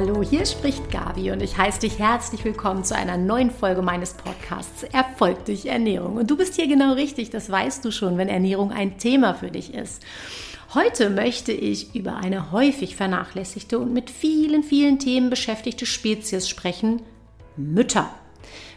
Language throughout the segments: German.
Hallo, hier spricht Gabi und ich heiße dich herzlich willkommen zu einer neuen Folge meines Podcasts Erfolg durch Ernährung. Und du bist hier genau richtig, das weißt du schon, wenn Ernährung ein Thema für dich ist. Heute möchte ich über eine häufig vernachlässigte und mit vielen, vielen Themen beschäftigte Spezies sprechen, Mütter.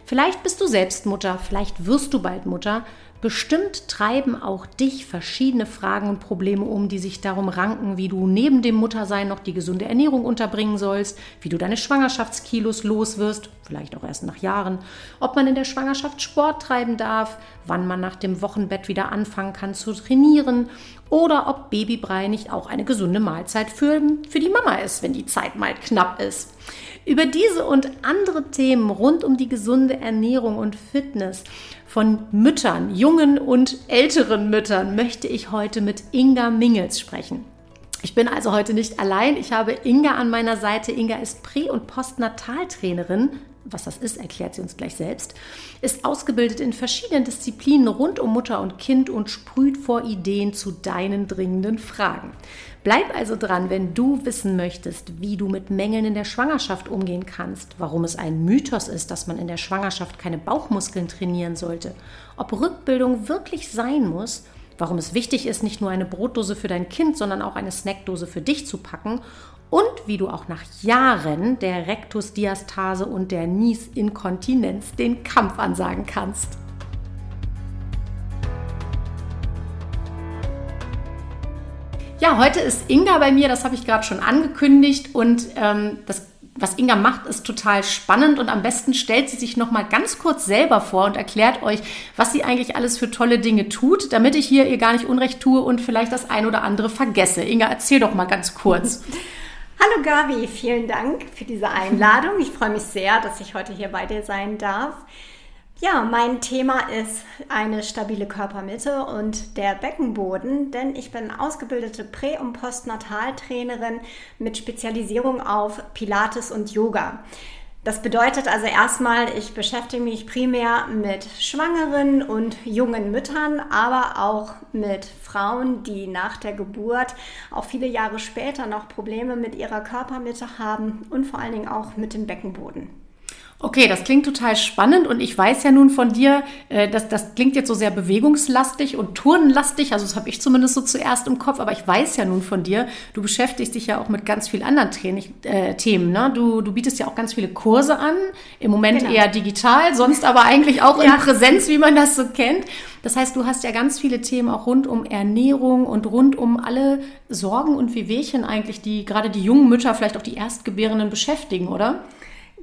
Vielleicht bist du selbst Mutter, vielleicht wirst du bald Mutter. Bestimmt treiben auch dich verschiedene Fragen und Probleme um, die sich darum ranken, wie du neben dem Muttersein noch die gesunde Ernährung unterbringen sollst, wie du deine Schwangerschaftskilos los wirst, vielleicht auch erst nach Jahren, ob man in der Schwangerschaft Sport treiben darf, wann man nach dem Wochenbett wieder anfangen kann zu trainieren oder ob Babybrei nicht auch eine gesunde Mahlzeit für, für die Mama ist, wenn die Zeit mal knapp ist. Über diese und andere Themen rund um die gesunde Ernährung und Fitness von Müttern, jungen und älteren Müttern, möchte ich heute mit Inga Mingels sprechen. Ich bin also heute nicht allein. Ich habe Inga an meiner Seite. Inga ist Prä- und Postnataltrainerin. Was das ist, erklärt sie uns gleich selbst. Ist ausgebildet in verschiedenen Disziplinen rund um Mutter und Kind und sprüht vor Ideen zu deinen dringenden Fragen. Bleib also dran, wenn du wissen möchtest, wie du mit Mängeln in der Schwangerschaft umgehen kannst, warum es ein Mythos ist, dass man in der Schwangerschaft keine Bauchmuskeln trainieren sollte, ob Rückbildung wirklich sein muss, warum es wichtig ist, nicht nur eine Brotdose für dein Kind, sondern auch eine Snackdose für dich zu packen und wie du auch nach Jahren der Rektusdiastase und der Niesinkontinenz den Kampf ansagen kannst. Ja, heute ist Inga bei mir, das habe ich gerade schon angekündigt und ähm, das was Inga macht, ist total spannend und am besten stellt sie sich noch mal ganz kurz selber vor und erklärt euch, was sie eigentlich alles für tolle Dinge tut, damit ich hier ihr gar nicht Unrecht tue und vielleicht das ein oder andere vergesse. Inga, erzähl doch mal ganz kurz. Hallo Gabi, vielen Dank für diese Einladung. Ich freue mich sehr, dass ich heute hier bei dir sein darf. Ja, mein Thema ist eine stabile Körpermitte und der Beckenboden, denn ich bin ausgebildete Prä- und Postnataltrainerin mit Spezialisierung auf Pilates und Yoga. Das bedeutet also erstmal, ich beschäftige mich primär mit Schwangeren und jungen Müttern, aber auch mit Frauen, die nach der Geburt auch viele Jahre später noch Probleme mit ihrer Körpermitte haben und vor allen Dingen auch mit dem Beckenboden. Okay, das klingt total spannend und ich weiß ja nun von dir, äh, dass das klingt jetzt so sehr bewegungslastig und turnenlastig, also das habe ich zumindest so zuerst im Kopf, aber ich weiß ja nun von dir, du beschäftigst dich ja auch mit ganz vielen anderen Training, äh, Themen. Ne? Du, du bietest ja auch ganz viele Kurse an, im Moment genau. eher digital, sonst aber eigentlich auch ja. in Präsenz, wie man das so kennt. Das heißt, du hast ja ganz viele Themen auch rund um Ernährung und rund um alle Sorgen und Wehwehchen eigentlich, die gerade die jungen Mütter, vielleicht auch die Erstgebärenden beschäftigen, oder?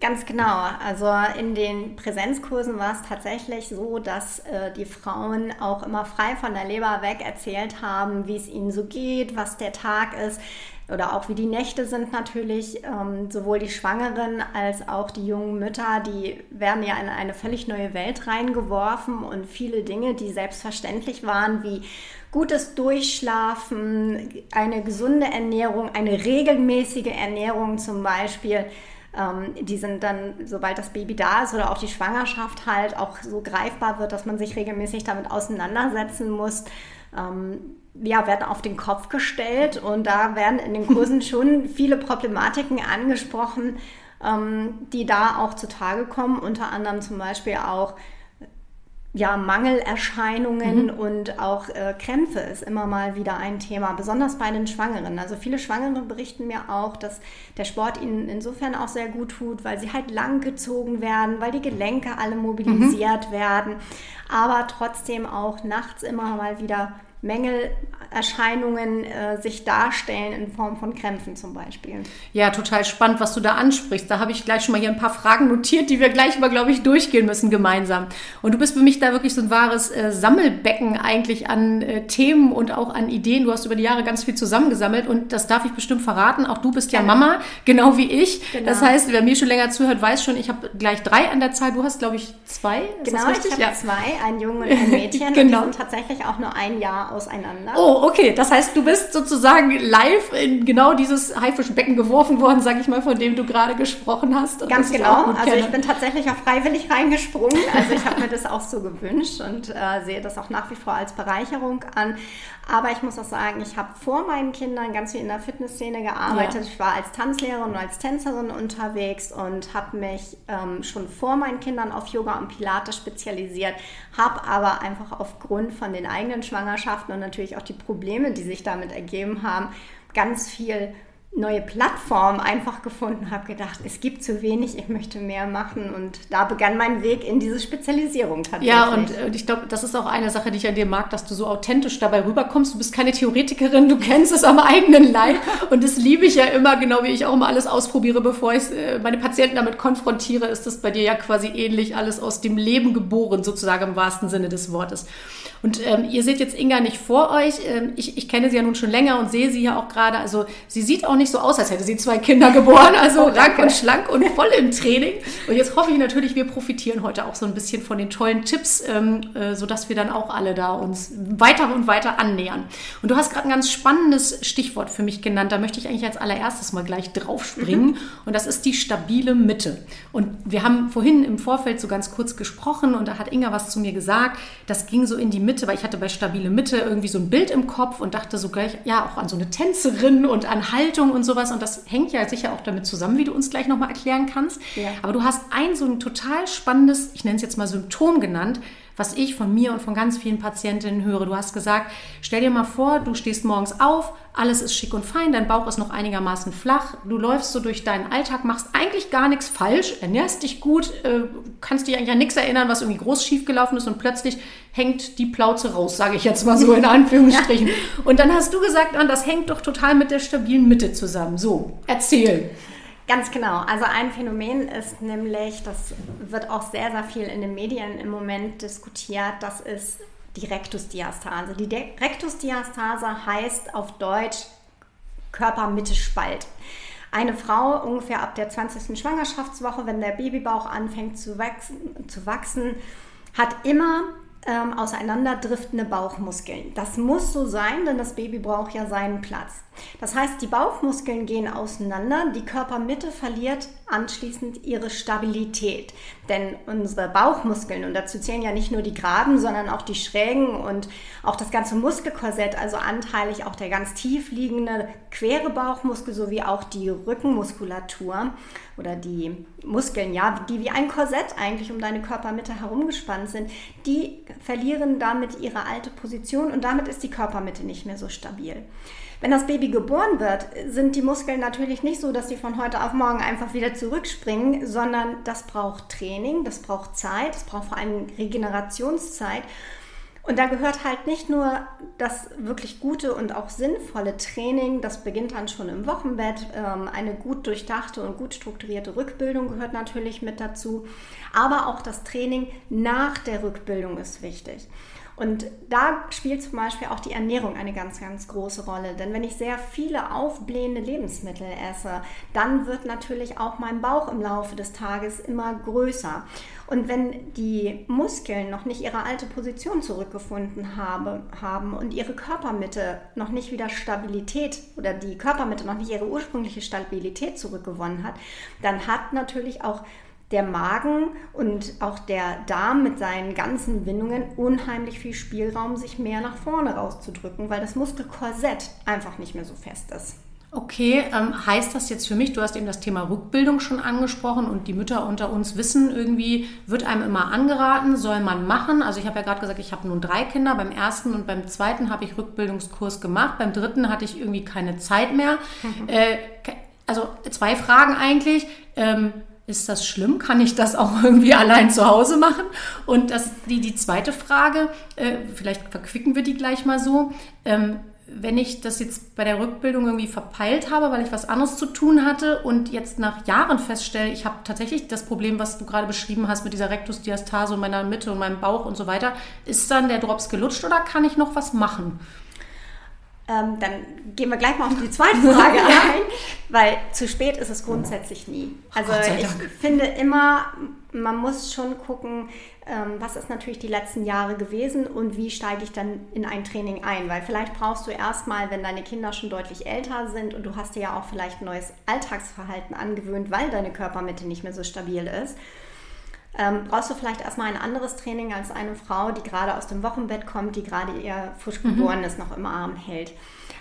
Ganz genau. Also in den Präsenzkursen war es tatsächlich so, dass äh, die Frauen auch immer frei von der Leber weg erzählt haben, wie es ihnen so geht, was der Tag ist oder auch wie die Nächte sind natürlich. Ähm, sowohl die Schwangeren als auch die jungen Mütter, die werden ja in eine völlig neue Welt reingeworfen und viele Dinge, die selbstverständlich waren, wie gutes Durchschlafen, eine gesunde Ernährung, eine regelmäßige Ernährung zum Beispiel, ähm, die sind dann, sobald das Baby da ist oder auch die Schwangerschaft halt auch so greifbar wird, dass man sich regelmäßig damit auseinandersetzen muss. Ähm, ja, werden auf den Kopf gestellt und da werden in den Kursen schon viele Problematiken angesprochen, ähm, die da auch zutage kommen. Unter anderem zum Beispiel auch ja, Mangelerscheinungen mhm. und auch äh, Krämpfe ist immer mal wieder ein Thema, besonders bei den Schwangeren. Also viele Schwangere berichten mir auch, dass der Sport ihnen insofern auch sehr gut tut, weil sie halt lang gezogen werden, weil die Gelenke alle mobilisiert mhm. werden, aber trotzdem auch nachts immer mal wieder Mängelerscheinungen äh, sich darstellen in Form von Krämpfen zum Beispiel. Ja, total spannend, was du da ansprichst. Da habe ich gleich schon mal hier ein paar Fragen notiert, die wir gleich mal, glaube ich, durchgehen müssen gemeinsam. Und du bist für mich da wirklich so ein wahres äh, Sammelbecken eigentlich an äh, Themen und auch an Ideen. Du hast über die Jahre ganz viel zusammengesammelt und das darf ich bestimmt verraten. Auch du bist ja Mama, genau wie ich. Genau. Das heißt, wer mir schon länger zuhört, weiß schon, ich habe gleich drei an der Zahl. Du hast, glaube ich, zwei. Ist genau, ich habe ja. zwei, ein Junge und ein Mädchen. genau. Und die sind tatsächlich auch nur ein Jahr auseinander. Oh, okay. Das heißt, du bist sozusagen live in genau dieses Haifischbecken geworfen worden, sag ich mal, von dem du gerade gesprochen hast. Ganz genau. Ich also ich bin tatsächlich auch freiwillig reingesprungen. Also ich habe mir das auch so gewünscht und äh, sehe das auch nach wie vor als Bereicherung an. Aber ich muss auch sagen, ich habe vor meinen Kindern ganz viel in der Fitnessszene gearbeitet. Ja. Ich war als Tanzlehrerin und als Tänzerin unterwegs und habe mich ähm, schon vor meinen Kindern auf Yoga und Pilates spezialisiert, habe aber einfach aufgrund von den eigenen Schwangerschaften und natürlich auch die Probleme, die sich damit ergeben haben, ganz viel neue Plattform einfach gefunden, habe gedacht, es gibt zu wenig, ich möchte mehr machen und da begann mein Weg in diese Spezialisierung tatsächlich. Ja, und äh, ich glaube, das ist auch eine Sache, die ich an dir mag, dass du so authentisch dabei rüberkommst. Du bist keine Theoretikerin, du kennst es am eigenen Leib und das liebe ich ja immer, genau wie ich auch immer alles ausprobiere, bevor ich äh, meine Patienten damit konfrontiere, ist das bei dir ja quasi ähnlich, alles aus dem Leben geboren, sozusagen im wahrsten Sinne des Wortes. Und ähm, ihr seht jetzt Inga nicht vor euch. Ähm, ich, ich kenne sie ja nun schon länger und sehe sie ja auch gerade. Also sie sieht auch nicht so aus, als hätte sie zwei Kinder geboren. Also oh, rank und schlank und voll im Training. Und jetzt hoffe ich natürlich, wir profitieren heute auch so ein bisschen von den tollen Tipps, ähm, äh, sodass wir dann auch alle da uns weiter und weiter annähern. Und du hast gerade ein ganz spannendes Stichwort für mich genannt. Da möchte ich eigentlich als allererstes mal gleich draufspringen. Mhm. Und das ist die stabile Mitte. Und wir haben vorhin im Vorfeld so ganz kurz gesprochen und da hat Inga was zu mir gesagt. Das ging so in die Mitte, weil ich hatte bei stabile Mitte irgendwie so ein Bild im Kopf und dachte so gleich, ja, auch an so eine Tänzerin und an Haltung und sowas. Und das hängt ja sicher auch damit zusammen, wie du uns gleich nochmal erklären kannst. Ja. Aber du hast ein so ein total spannendes, ich nenne es jetzt mal Symptom genannt, was ich von mir und von ganz vielen Patientinnen höre. Du hast gesagt, stell dir mal vor, du stehst morgens auf, alles ist schick und fein, dein Bauch ist noch einigermaßen flach, du läufst so durch deinen Alltag, machst eigentlich gar nichts falsch, ernährst dich gut, äh, kannst dich eigentlich an nichts erinnern, was irgendwie groß schief gelaufen ist und plötzlich hängt die Plauze raus, sage ich jetzt mal so in Anführungsstrichen. Und dann hast du gesagt, das hängt doch total mit der stabilen Mitte zusammen. So, erzähl. Ganz genau. Also ein Phänomen ist nämlich, das wird auch sehr, sehr viel in den Medien im Moment diskutiert, das ist die Rektusdiastase. Die Rektusdiastase heißt auf Deutsch Körpermitte-Spalt. Eine Frau ungefähr ab der 20. Schwangerschaftswoche, wenn der Babybauch anfängt zu wachsen, zu wachsen hat immer ähm, auseinanderdriftende Bauchmuskeln. Das muss so sein, denn das Baby braucht ja seinen Platz. Das heißt, die Bauchmuskeln gehen auseinander, die Körpermitte verliert anschließend ihre Stabilität. Denn unsere Bauchmuskeln, und dazu zählen ja nicht nur die geraden, sondern auch die schrägen und auch das ganze Muskelkorsett, also anteilig auch der ganz tief liegende quere Bauchmuskel sowie auch die Rückenmuskulatur oder die Muskeln, ja, die wie ein Korsett eigentlich um deine Körpermitte herumgespannt sind, die verlieren damit ihre alte Position und damit ist die Körpermitte nicht mehr so stabil. Wenn das Baby geboren wird, sind die Muskeln natürlich nicht so, dass sie von heute auf morgen einfach wieder zurückspringen, sondern das braucht Training, das braucht Zeit, das braucht vor allem Regenerationszeit. Und da gehört halt nicht nur das wirklich gute und auch sinnvolle Training, das beginnt dann schon im Wochenbett. Ähm, eine gut durchdachte und gut strukturierte Rückbildung gehört natürlich mit dazu. Aber auch das Training nach der Rückbildung ist wichtig. Und da spielt zum Beispiel auch die Ernährung eine ganz, ganz große Rolle. Denn wenn ich sehr viele aufblähende Lebensmittel esse, dann wird natürlich auch mein Bauch im Laufe des Tages immer größer. Und wenn die Muskeln noch nicht ihre alte Position zurückgefunden habe, haben und ihre Körpermitte noch nicht wieder Stabilität oder die Körpermitte noch nicht ihre ursprüngliche Stabilität zurückgewonnen hat, dann hat natürlich auch der Magen und auch der Darm mit seinen ganzen Windungen unheimlich viel Spielraum, sich mehr nach vorne rauszudrücken, weil das Muskelkorsett einfach nicht mehr so fest ist. Okay, ähm, heißt das jetzt für mich, du hast eben das Thema Rückbildung schon angesprochen und die Mütter unter uns wissen irgendwie, wird einem immer angeraten, soll man machen. Also ich habe ja gerade gesagt, ich habe nun drei Kinder. Beim ersten und beim zweiten habe ich Rückbildungskurs gemacht. Beim dritten hatte ich irgendwie keine Zeit mehr. Mhm. Äh, also zwei Fragen eigentlich. Ähm, ist das schlimm? Kann ich das auch irgendwie allein zu Hause machen? Und das, die, die zweite Frage, äh, vielleicht verquicken wir die gleich mal so. Ähm, wenn ich das jetzt bei der Rückbildung irgendwie verpeilt habe, weil ich was anderes zu tun hatte und jetzt nach Jahren feststelle, ich habe tatsächlich das Problem, was du gerade beschrieben hast mit dieser Rektusdiastase und meiner Mitte und meinem Bauch und so weiter, ist dann der Drops gelutscht oder kann ich noch was machen? ähm, dann gehen wir gleich mal auf die zweite Frage ein, weil zu spät ist es grundsätzlich nie. Also ich finde immer, man muss schon gucken, was ist natürlich die letzten Jahre gewesen und wie steige ich dann in ein Training ein, weil vielleicht brauchst du erstmal, wenn deine Kinder schon deutlich älter sind und du hast dir ja auch vielleicht ein neues Alltagsverhalten angewöhnt, weil deine Körpermitte nicht mehr so stabil ist, ähm, brauchst du vielleicht erstmal ein anderes Training als eine Frau, die gerade aus dem Wochenbett kommt, die gerade ihr frisch geborenes mhm. noch im Arm hält.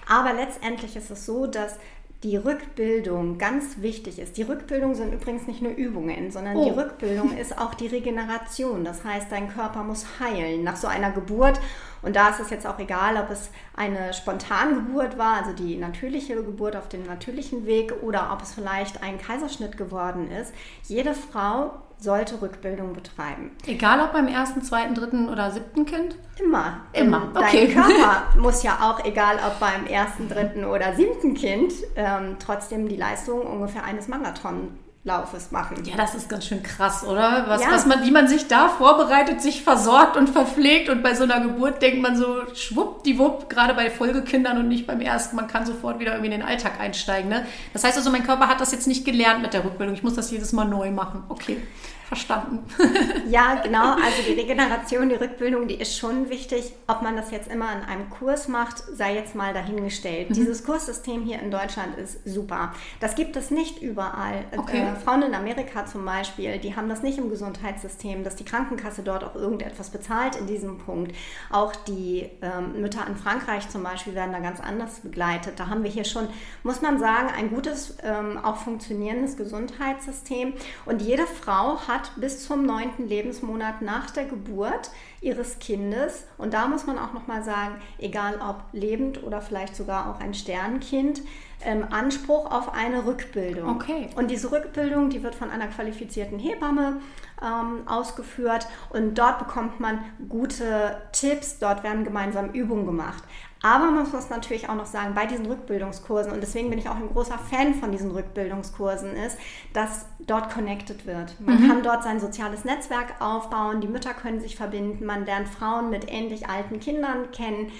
Aber letztendlich ist es so, dass die Rückbildung ganz wichtig ist. Die Rückbildung sind übrigens nicht nur Übungen, sondern oh. die Rückbildung ist auch die Regeneration. Das heißt, dein Körper muss heilen nach so einer Geburt. Und da ist es jetzt auch egal, ob es eine Spontangeburt war, also die natürliche Geburt auf dem natürlichen Weg, oder ob es vielleicht ein Kaiserschnitt geworden ist. Jede Frau sollte Rückbildung betreiben. Egal ob beim ersten, zweiten, dritten oder siebten Kind? Immer. Immer. Okay. Dein Körper muss ja auch, egal ob beim ersten, dritten oder siebten Kind, ähm, trotzdem die Leistung ungefähr eines Marathon Laufes machen. Ja, das ist ganz schön krass, oder? Was, ja. was man, wie man sich da vorbereitet, sich versorgt und verpflegt und bei so einer Geburt denkt man so schwuppdiwupp, gerade bei Folgekindern und nicht beim ersten, man kann sofort wieder irgendwie in den Alltag einsteigen. Ne? Das heißt also, mein Körper hat das jetzt nicht gelernt mit der Rückbildung. Ich muss das jedes Mal neu machen. Okay. Verstanden. ja, genau. Also die Regeneration, die Rückbildung, die ist schon wichtig. Ob man das jetzt immer in einem Kurs macht, sei jetzt mal dahingestellt. Mhm. Dieses Kurssystem hier in Deutschland ist super. Das gibt es nicht überall. Okay. Äh, Frauen in Amerika zum Beispiel, die haben das nicht im Gesundheitssystem, dass die Krankenkasse dort auch irgendetwas bezahlt in diesem Punkt. Auch die ähm, Mütter in Frankreich zum Beispiel werden da ganz anders begleitet. Da haben wir hier schon, muss man sagen, ein gutes, ähm, auch funktionierendes Gesundheitssystem. Und jede Frau hat hat bis zum neunten Lebensmonat nach der Geburt ihres Kindes, und da muss man auch nochmal sagen, egal ob lebend oder vielleicht sogar auch ein Sternkind, ähm, Anspruch auf eine Rückbildung. Okay. Und diese Rückbildung, die wird von einer qualifizierten Hebamme ähm, ausgeführt und dort bekommt man gute Tipps, dort werden gemeinsam Übungen gemacht. Aber man muss natürlich auch noch sagen, bei diesen Rückbildungskursen, und deswegen bin ich auch ein großer Fan von diesen Rückbildungskursen, ist, dass dort connected wird. Man mhm. kann dort sein soziales Netzwerk aufbauen, die Mütter können sich verbinden, man lernt Frauen mit ähnlich alten Kindern kennen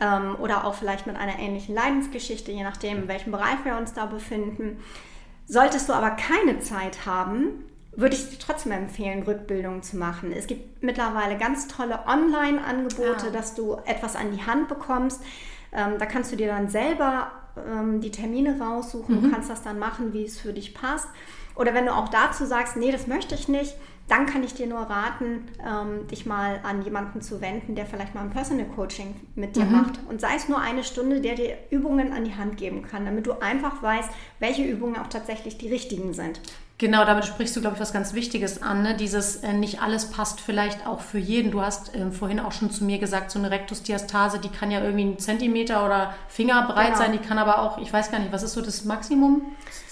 ähm, oder auch vielleicht mit einer ähnlichen Leidensgeschichte, je nachdem, in welchem Bereich wir uns da befinden. Solltest du aber keine Zeit haben, würde ich trotzdem empfehlen, Rückbildungen zu machen. Es gibt mittlerweile ganz tolle Online-Angebote, ah. dass du etwas an die Hand bekommst. Ähm, da kannst du dir dann selber ähm, die Termine raussuchen. Mhm. Du kannst das dann machen, wie es für dich passt. Oder wenn du auch dazu sagst, nee, das möchte ich nicht, dann kann ich dir nur raten, ähm, dich mal an jemanden zu wenden, der vielleicht mal ein Personal Coaching mit dir mhm. macht. Und sei es nur eine Stunde, der dir Übungen an die Hand geben kann, damit du einfach weißt, welche Übungen auch tatsächlich die richtigen sind. Genau, damit sprichst du, glaube ich, was ganz Wichtiges an. Ne? Dieses äh, nicht alles passt vielleicht auch für jeden. Du hast äh, vorhin auch schon zu mir gesagt, so eine Rektusdiastase, die kann ja irgendwie einen Zentimeter oder Finger breit genau. sein. Die kann aber auch, ich weiß gar nicht, was ist so das Maximum?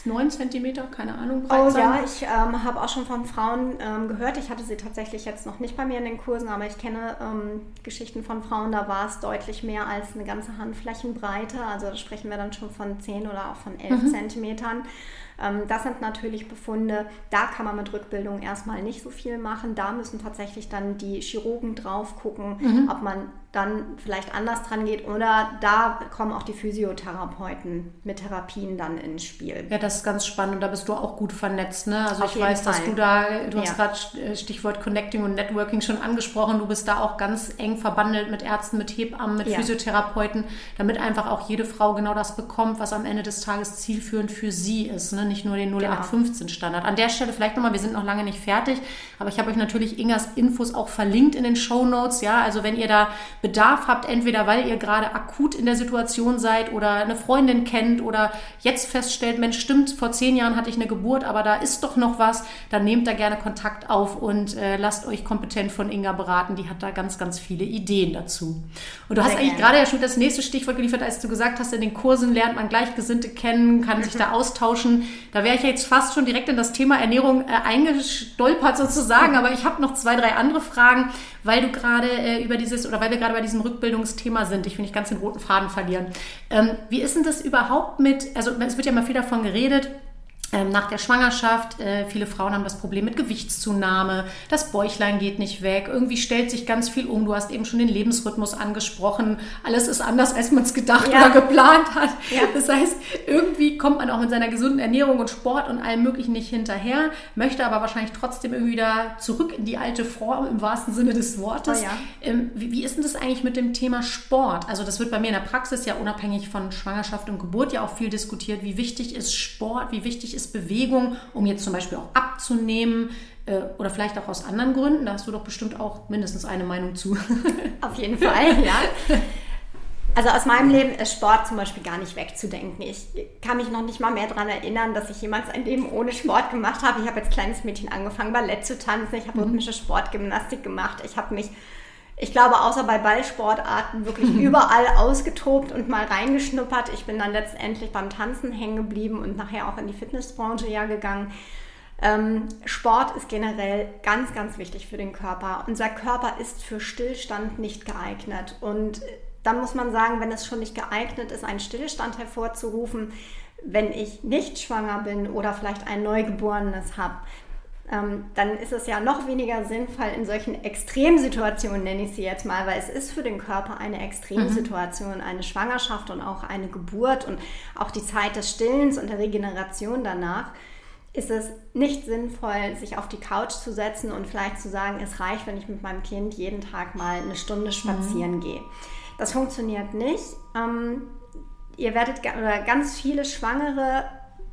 Neun Zentimeter, keine Ahnung, breit oh, sein? Ja, ich ähm, habe auch schon von Frauen ähm, gehört. Ich hatte sie tatsächlich jetzt noch nicht bei mir in den Kursen, aber ich kenne ähm, Geschichten von Frauen, da war es deutlich mehr als eine ganze Handflächenbreite. Also da sprechen wir dann schon von zehn oder auch von elf mhm. Zentimetern. Ähm, das sind natürlich Befunde, da kann man mit Rückbildung erstmal nicht so viel machen. Da müssen tatsächlich dann die Chirurgen drauf gucken, mhm. ob man dann vielleicht anders dran geht oder da kommen auch die Physiotherapeuten mit Therapien dann ins Spiel. Ja, das ist ganz spannend und da bist du auch gut vernetzt. Ne? Also Auf ich weiß, Fall. dass du da, du ja. hast gerade äh, Stichwort Connecting und Networking schon angesprochen, du bist da auch ganz eng verbandelt mit Ärzten, mit Hebammen, mit ja. Physiotherapeuten, damit einfach auch jede Frau genau das bekommt, was am Ende des Tages zielführend für sie ist, ne? nicht nur den 0815 Standard. An der Stelle vielleicht nochmal, wir sind noch lange nicht fertig, aber ich habe euch natürlich Ingas Infos auch verlinkt in den Show Notes, ja, also wenn ihr da Bedarf habt, entweder weil ihr gerade akut in der Situation seid oder eine Freundin kennt oder jetzt feststellt, Mensch, stimmt, vor zehn Jahren hatte ich eine Geburt, aber da ist doch noch was, dann nehmt da gerne Kontakt auf und äh, lasst euch kompetent von Inga beraten. Die hat da ganz, ganz viele Ideen dazu. Und du Sehr hast eigentlich gerne. gerade ja schon das nächste Stichwort geliefert, als du gesagt hast, in den Kursen lernt man Gleichgesinnte kennen, kann sich da austauschen. Da wäre ich jetzt fast schon direkt in das Thema Ernährung äh, eingestolpert sozusagen, aber ich habe noch zwei, drei andere Fragen, weil du gerade äh, über dieses oder weil wir gerade bei diesem Rückbildungsthema sind. Ich will nicht ganz den roten Faden verlieren. Ähm, wie ist denn das überhaupt mit, also es wird ja mal viel davon geredet, nach der Schwangerschaft, äh, viele Frauen haben das Problem mit Gewichtszunahme, das Bäuchlein geht nicht weg, irgendwie stellt sich ganz viel um. Du hast eben schon den Lebensrhythmus angesprochen. Alles ist anders, als man es gedacht ja. oder geplant hat. Ja. Das heißt, irgendwie kommt man auch mit seiner gesunden Ernährung und Sport und allem Möglichen nicht hinterher, möchte aber wahrscheinlich trotzdem irgendwie wieder zurück in die alte Form im wahrsten Sinne des Wortes. Oh ja. ähm, wie, wie ist denn das eigentlich mit dem Thema Sport? Also das wird bei mir in der Praxis ja unabhängig von Schwangerschaft und Geburt ja auch viel diskutiert. Wie wichtig ist Sport? Wie wichtig ist ist Bewegung, um jetzt zum Beispiel auch abzunehmen äh, oder vielleicht auch aus anderen Gründen? Da hast du doch bestimmt auch mindestens eine Meinung zu. Auf jeden Fall, ja. Also aus meinem Leben ist Sport zum Beispiel gar nicht wegzudenken. Ich kann mich noch nicht mal mehr daran erinnern, dass ich jemals ein Leben ohne Sport gemacht habe. Ich habe als kleines Mädchen angefangen, Ballett zu tanzen. Ich habe mhm. rhythmische Sportgymnastik gemacht. Ich habe mich ich glaube, außer bei Ballsportarten wirklich überall ausgetobt und mal reingeschnuppert. Ich bin dann letztendlich beim Tanzen hängen geblieben und nachher auch in die Fitnessbranche ja gegangen. Ähm, Sport ist generell ganz, ganz wichtig für den Körper. Unser Körper ist für Stillstand nicht geeignet. Und dann muss man sagen, wenn es schon nicht geeignet ist, einen Stillstand hervorzurufen, wenn ich nicht schwanger bin oder vielleicht ein Neugeborenes habe, ähm, dann ist es ja noch weniger sinnvoll in solchen Extremsituationen, nenne ich sie jetzt mal, weil es ist für den Körper eine Extremsituation, mhm. eine Schwangerschaft und auch eine Geburt und auch die Zeit des Stillens und der Regeneration danach ist es nicht sinnvoll, sich auf die Couch zu setzen und vielleicht zu sagen, es reicht, wenn ich mit meinem Kind jeden Tag mal eine Stunde spazieren mhm. gehe. Das funktioniert nicht. Ähm, ihr werdet, oder ganz viele Schwangere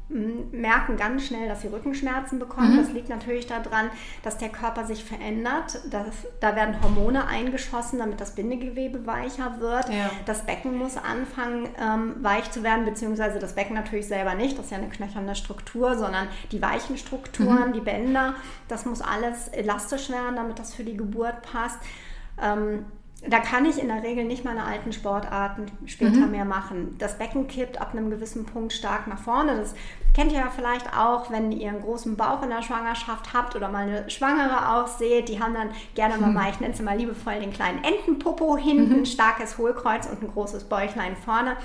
merken ganz schnell, dass sie Rückenschmerzen bekommen. Mhm. Das liegt natürlich daran, dass der Körper sich verändert. Das, da werden Hormone eingeschossen, damit das Bindegewebe weicher wird. Ja. Das Becken muss anfangen, ähm, weich zu werden, beziehungsweise das Becken natürlich selber nicht. Das ist ja eine knöcherne Struktur, sondern die weichen Strukturen, mhm. die Bänder, das muss alles elastisch werden, damit das für die Geburt passt. Ähm, da kann ich in der Regel nicht meine alten Sportarten später mhm. mehr machen. Das Becken kippt ab einem gewissen Punkt stark nach vorne. Das kennt ihr ja vielleicht auch, wenn ihr einen großen Bauch in der Schwangerschaft habt oder mal eine Schwangere auch seht. Die haben dann gerne mal, mhm. ich nenne es mal liebevoll, den kleinen Entenpopo hinten, mhm. starkes Hohlkreuz und ein großes Bäuchlein vorne.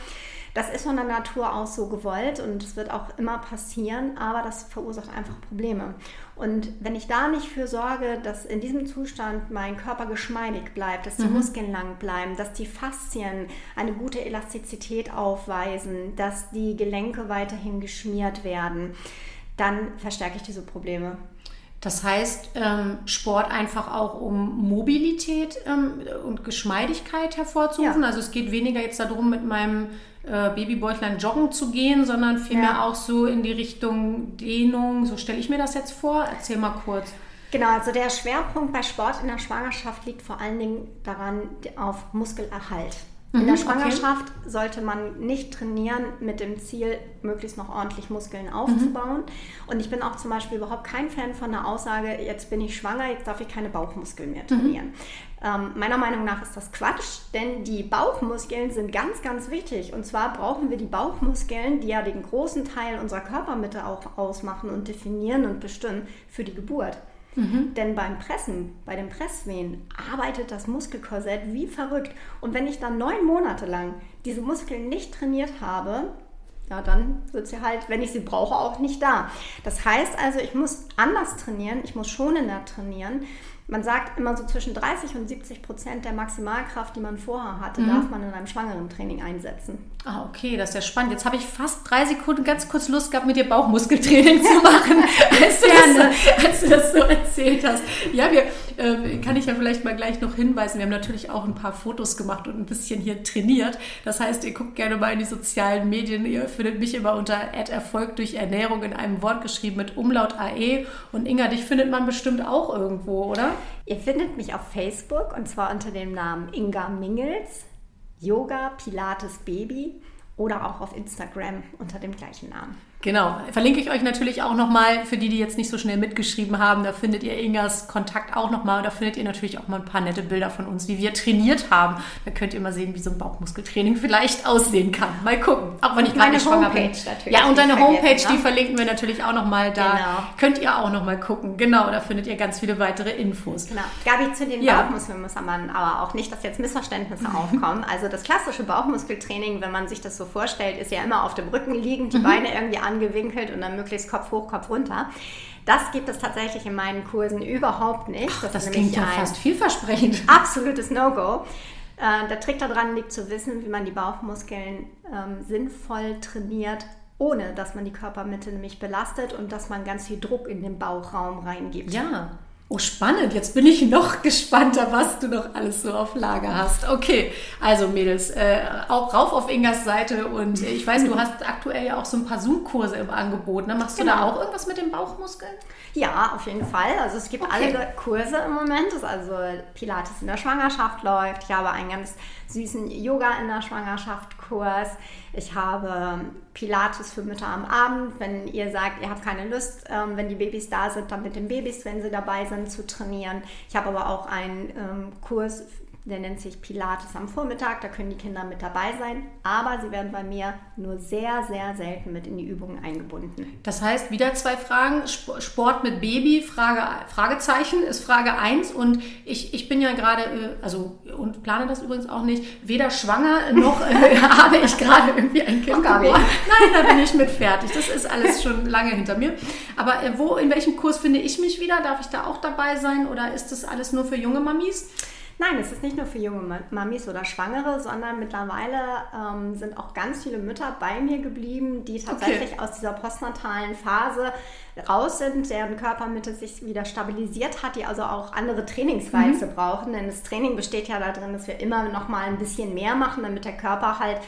Das ist von der Natur aus so gewollt und es wird auch immer passieren, aber das verursacht einfach Probleme. Und wenn ich da nicht für sorge, dass in diesem Zustand mein Körper geschmeidig bleibt, dass die mhm. Muskeln lang bleiben, dass die Faszien eine gute Elastizität aufweisen, dass die Gelenke weiterhin geschmiert werden, dann verstärke ich diese Probleme. Das heißt, ähm, Sport einfach auch um Mobilität ähm, und Geschmeidigkeit hervorzurufen. Ja. Also es geht weniger jetzt darum, mit meinem äh, joggen zu gehen, sondern vielmehr ja. auch so in die Richtung Dehnung. So stelle ich mir das jetzt vor. Erzähl mal kurz. Genau, also der Schwerpunkt bei Sport in der Schwangerschaft liegt vor allen Dingen daran auf Muskelerhalt. In der mhm, Schwangerschaft okay. sollte man nicht trainieren mit dem Ziel, möglichst noch ordentlich Muskeln aufzubauen. Mhm. Und ich bin auch zum Beispiel überhaupt kein Fan von der Aussage, jetzt bin ich schwanger, jetzt darf ich keine Bauchmuskeln mehr trainieren. Mhm. Ähm, meiner Meinung nach ist das Quatsch, denn die Bauchmuskeln sind ganz, ganz wichtig. Und zwar brauchen wir die Bauchmuskeln, die ja den großen Teil unserer Körpermitte auch ausmachen und definieren und bestimmen für die Geburt. Mhm. Denn beim Pressen, bei den Presswehen, arbeitet das Muskelkorsett wie verrückt. Und wenn ich dann neun Monate lang diese Muskeln nicht trainiert habe, ja, dann wird sie halt, wenn ich sie brauche, auch nicht da. Das heißt also, ich muss anders trainieren, ich muss schonender trainieren. Man sagt immer so zwischen 30 und 70 Prozent der Maximalkraft, die man vorher hatte, mhm. darf man in einem schwangeren Training einsetzen. Ah, okay, das ist ja spannend. Jetzt habe ich fast drei Sekunden ganz kurz Lust gehabt, mit dir Bauchmuskeltraining zu machen, als, du das, als, du das, so erzählt hast. Ja, wir, äh, kann ich ja vielleicht mal gleich noch hinweisen. Wir haben natürlich auch ein paar Fotos gemacht und ein bisschen hier trainiert. Das heißt, ihr guckt gerne mal in die sozialen Medien. Ihr findet mich immer unter Erfolg durch Ernährung in einem Wort geschrieben mit Umlaut AE. Und Inga, dich findet man bestimmt auch irgendwo, oder? Ihr findet mich auf Facebook und zwar unter dem Namen Inga Mingels. Yoga Pilates Baby oder auch auf Instagram unter dem gleichen Namen. Genau, verlinke ich euch natürlich auch nochmal für die, die jetzt nicht so schnell mitgeschrieben haben. Da findet ihr Ingas Kontakt auch nochmal und da findet ihr natürlich auch mal ein paar nette Bilder von uns, wie wir trainiert haben. Da könnt ihr mal sehen, wie so ein Bauchmuskeltraining vielleicht aussehen kann. Mal gucken, auch wenn ich gerade nicht schwanger bin. Natürlich ja, und deine Homepage, ne? die verlinken wir natürlich auch nochmal da. Genau. Könnt ihr auch nochmal gucken. Genau, da findet ihr ganz viele weitere Infos. Genau. Gabi, zu den ja. Bauchmuskeln muss man aber auch nicht, dass jetzt Missverständnisse aufkommen. Also das klassische Bauchmuskeltraining, wenn man sich das so vorstellt, ist ja immer auf dem Rücken liegend, die mhm. Beine irgendwie an angewinkelt und dann möglichst Kopf hoch, Kopf runter. Das gibt es tatsächlich in meinen Kursen überhaupt nicht. Ach, das, das klingt ja fast vielversprechend. Absolutes No-Go. Äh, der Trick daran liegt zu wissen, wie man die Bauchmuskeln ähm, sinnvoll trainiert, ohne dass man die Körpermitte nämlich belastet und dass man ganz viel Druck in den Bauchraum reingibt. Ja. Oh, spannend. Jetzt bin ich noch gespannter, was du noch alles so auf Lager hast. Okay, also Mädels, äh, auch rauf auf Ingas Seite und ich weiß, du hast aktuell ja auch so ein paar Zoom-Kurse im Angebot. Ne? Machst du genau. da auch irgendwas mit den Bauchmuskeln? Ja, auf jeden Fall. Also es gibt okay. alle Kurse im Moment. Also Pilates in der Schwangerschaft läuft. Ich habe einen ganz süßen Yoga in der Schwangerschaft Kurs. Ich habe Pilates für Mütter am Abend, wenn ihr sagt, ihr habt keine Lust, ähm, wenn die Babys da sind, dann mit den Babys, wenn sie dabei sind, zu trainieren. Ich habe aber auch einen ähm, Kurs der nennt sich Pilates am Vormittag, da können die Kinder mit dabei sein, aber sie werden bei mir nur sehr, sehr selten mit in die Übungen eingebunden. Das heißt, wieder zwei Fragen. Sport mit Baby, Frage, Fragezeichen ist Frage 1 und ich, ich bin ja gerade, äh, also und plane das übrigens auch nicht, weder schwanger noch äh, habe ich gerade irgendwie ein Kind geboren. Nein, da bin ich mit fertig. Das ist alles schon lange hinter mir. Aber äh, wo, in welchem Kurs finde ich mich wieder? Darf ich da auch dabei sein oder ist das alles nur für junge Mamis? Nein, es ist nicht nur für junge Mamis oder Schwangere, sondern mittlerweile ähm, sind auch ganz viele Mütter bei mir geblieben, die tatsächlich okay. aus dieser postnatalen Phase raus sind, deren Körpermitte sich wieder stabilisiert hat, die also auch andere Trainingsreize mhm. brauchen. Denn das Training besteht ja darin, dass wir immer noch mal ein bisschen mehr machen, damit der Körper halt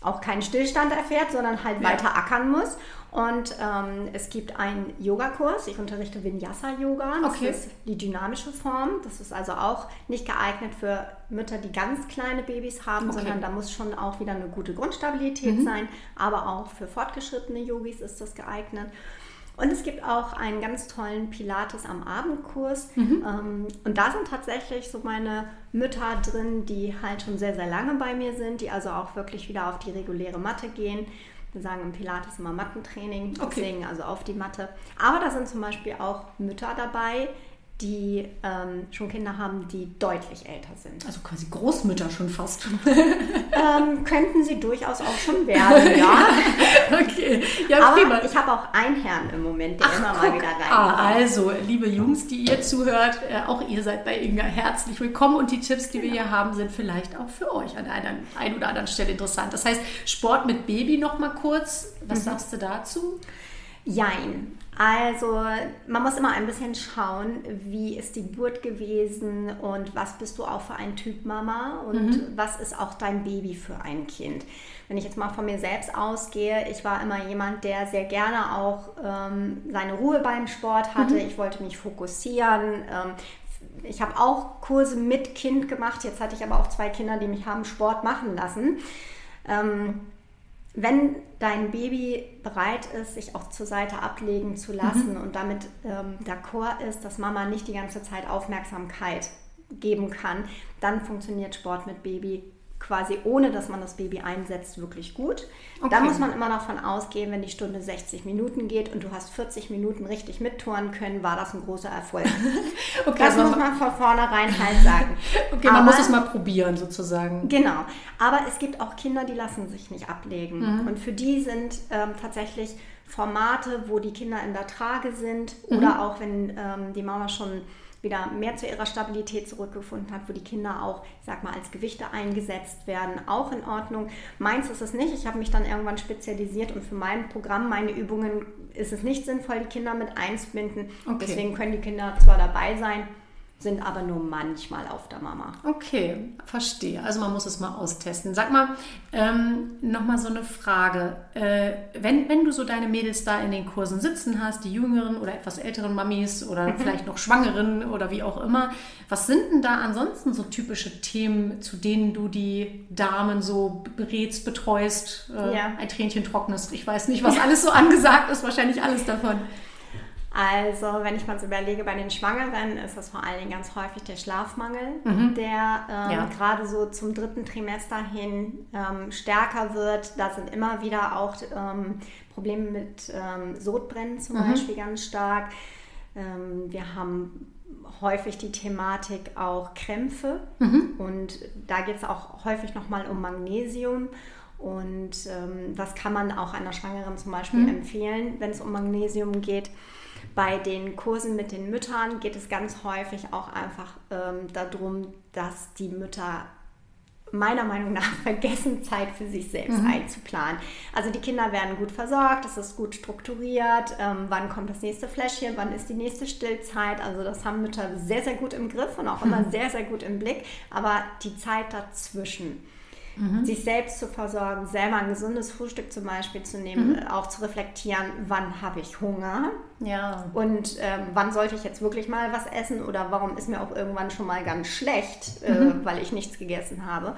auch keinen Stillstand erfährt, sondern halt ja. weiter ackern muss. Und ähm, es gibt einen Yogakurs. Ich unterrichte Vinyasa-Yoga. Das okay. ist die dynamische Form. Das ist also auch nicht geeignet für Mütter, die ganz kleine Babys haben, okay. sondern da muss schon auch wieder eine gute Grundstabilität mhm. sein. Aber auch für fortgeschrittene Yogis ist das geeignet. Und es gibt auch einen ganz tollen Pilates am Abendkurs. Mhm. Ähm, und da sind tatsächlich so meine Mütter drin, die halt schon sehr, sehr lange bei mir sind, die also auch wirklich wieder auf die reguläre Matte gehen wir sagen im Pilates immer Mattentraining, okay. deswegen also auf die Matte. Aber da sind zum Beispiel auch Mütter dabei, die ähm, schon Kinder haben, die deutlich älter sind. Also quasi Großmütter schon fast. ähm, könnten sie durchaus auch schon werden, ja. okay. Ja, Aber prima. ich habe auch einen Herrn im Moment, der Ach, immer guck. mal wieder rein. Ah, also, liebe Jungs, die ihr zuhört, äh, auch ihr seid bei Inga herzlich willkommen und die Tipps, die genau. wir hier haben, sind vielleicht auch für euch an einer ein oder anderen Stelle interessant. Das heißt, Sport mit Baby noch mal kurz. Was mhm. sagst du dazu? Jein. Also man muss immer ein bisschen schauen, wie ist die Geburt gewesen und was bist du auch für ein Typ Mama und mhm. was ist auch dein Baby für ein Kind. Wenn ich jetzt mal von mir selbst ausgehe, ich war immer jemand, der sehr gerne auch ähm, seine Ruhe beim Sport hatte. Mhm. Ich wollte mich fokussieren. Ähm, ich habe auch Kurse mit Kind gemacht. Jetzt hatte ich aber auch zwei Kinder, die mich haben Sport machen lassen. Ähm, wenn dein Baby bereit ist, sich auch zur Seite ablegen zu lassen mhm. und damit ähm, d'accord ist, dass Mama nicht die ganze Zeit Aufmerksamkeit geben kann, dann funktioniert Sport mit Baby quasi ohne, dass man das Baby einsetzt, wirklich gut. Okay. Da muss man immer davon ausgehen, wenn die Stunde 60 Minuten geht und du hast 40 Minuten richtig mittouren können, war das ein großer Erfolg. okay, das muss man von vornherein halt sagen. okay, man muss es mal probieren sozusagen. Genau. Aber es gibt auch Kinder, die lassen sich nicht ablegen. Mhm. Und für die sind ähm, tatsächlich Formate, wo die Kinder in der Trage sind mhm. oder auch wenn ähm, die Mama schon wieder mehr zu ihrer Stabilität zurückgefunden hat, wo die Kinder auch, ich sag mal, als Gewichte eingesetzt werden, auch in Ordnung. Meins ist es nicht. Ich habe mich dann irgendwann spezialisiert und für mein Programm, meine Übungen ist es nicht sinnvoll, die Kinder mit einzubinden. Okay. Deswegen können die Kinder zwar dabei sein, sind aber nur manchmal auf der Mama. Okay, verstehe. Also man muss es mal austesten. Sag mal, ähm, nochmal so eine Frage. Äh, wenn, wenn du so deine Mädels da in den Kursen sitzen hast, die jüngeren oder etwas älteren Mamis oder mhm. vielleicht noch Schwangeren oder wie auch immer, was sind denn da ansonsten so typische Themen, zu denen du die Damen so berätst, betreust, äh, ja. ein Tränchen trocknest? Ich weiß nicht, was alles so angesagt ist, wahrscheinlich alles davon. Also, wenn ich mal so überlege, bei den Schwangeren ist das vor allen Dingen ganz häufig der Schlafmangel, mhm. der ähm, ja. gerade so zum dritten Trimester hin ähm, stärker wird. Da sind immer wieder auch ähm, Probleme mit ähm, Sodbrennen zum mhm. Beispiel ganz stark. Ähm, wir haben häufig die Thematik auch Krämpfe mhm. und da geht es auch häufig nochmal um Magnesium. Und ähm, was kann man auch einer Schwangeren zum Beispiel mhm. empfehlen, wenn es um Magnesium geht? Bei den Kursen mit den Müttern geht es ganz häufig auch einfach ähm, darum, dass die Mütter meiner Meinung nach vergessen, Zeit für sich selbst mhm. einzuplanen. Also die Kinder werden gut versorgt, es ist gut strukturiert, ähm, wann kommt das nächste Fläschchen, wann ist die nächste Stillzeit. Also das haben Mütter sehr, sehr gut im Griff und auch immer mhm. sehr, sehr gut im Blick. Aber die Zeit dazwischen mhm. sich selbst zu versorgen, selber ein gesundes Frühstück zum Beispiel zu nehmen, mhm. auch zu reflektieren, wann habe ich Hunger ja. und ähm, wann sollte ich jetzt wirklich mal was essen oder warum ist mir auch irgendwann schon mal ganz schlecht, äh, mhm. weil ich nichts gegessen habe.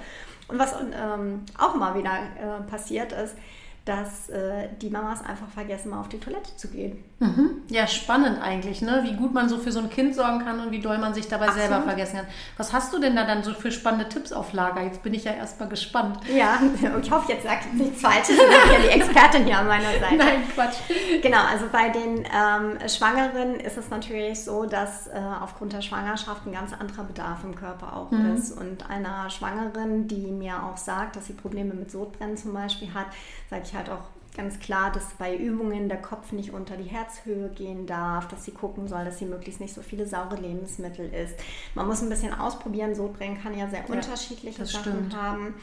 Und was ähm, auch mal wieder äh, passiert ist, dass äh, die Mamas einfach vergessen, mal auf die Toilette zu gehen. Mhm. Ja, spannend eigentlich, ne? wie gut man so für so ein Kind sorgen kann und wie doll man sich dabei Absolut. selber vergessen kann. Was hast du denn da dann so für spannende Tipps auf Lager? Jetzt bin ich ja erstmal gespannt. Ja, ich hoffe, jetzt sagt nichts Falsches. Ich bin ja die Expertin hier an meiner Seite. Nein, Quatsch. Genau, also bei den ähm, Schwangeren ist es natürlich so, dass äh, aufgrund der Schwangerschaft ein ganz anderer Bedarf im Körper auch mhm. ist. Und einer Schwangeren, die mir auch sagt, dass sie Probleme mit Sodbrennen zum Beispiel hat, sage ich halt auch ganz klar, dass bei Übungen der Kopf nicht unter die Herzhöhe gehen darf, dass sie gucken soll, dass sie möglichst nicht so viele saure Lebensmittel isst. Man muss ein bisschen ausprobieren. Sodbrennen kann ja sehr ja, unterschiedliche Sachen stimmt. haben.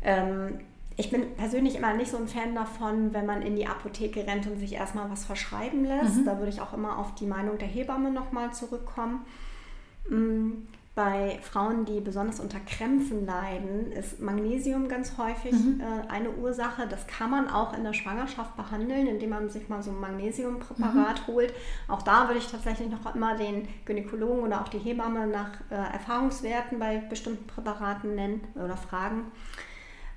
Ähm, ich bin persönlich immer nicht so ein Fan davon, wenn man in die Apotheke rennt und sich erstmal was verschreiben lässt. Mhm. Da würde ich auch immer auf die Meinung der Hebamme nochmal zurückkommen. Mm, bei Frauen, die besonders unter Krämpfen leiden, ist Magnesium ganz häufig mhm. äh, eine Ursache. Das kann man auch in der Schwangerschaft behandeln, indem man sich mal so ein Magnesiumpräparat mhm. holt. Auch da würde ich tatsächlich noch immer den Gynäkologen oder auch die Hebamme nach äh, Erfahrungswerten bei bestimmten Präparaten nennen oder fragen.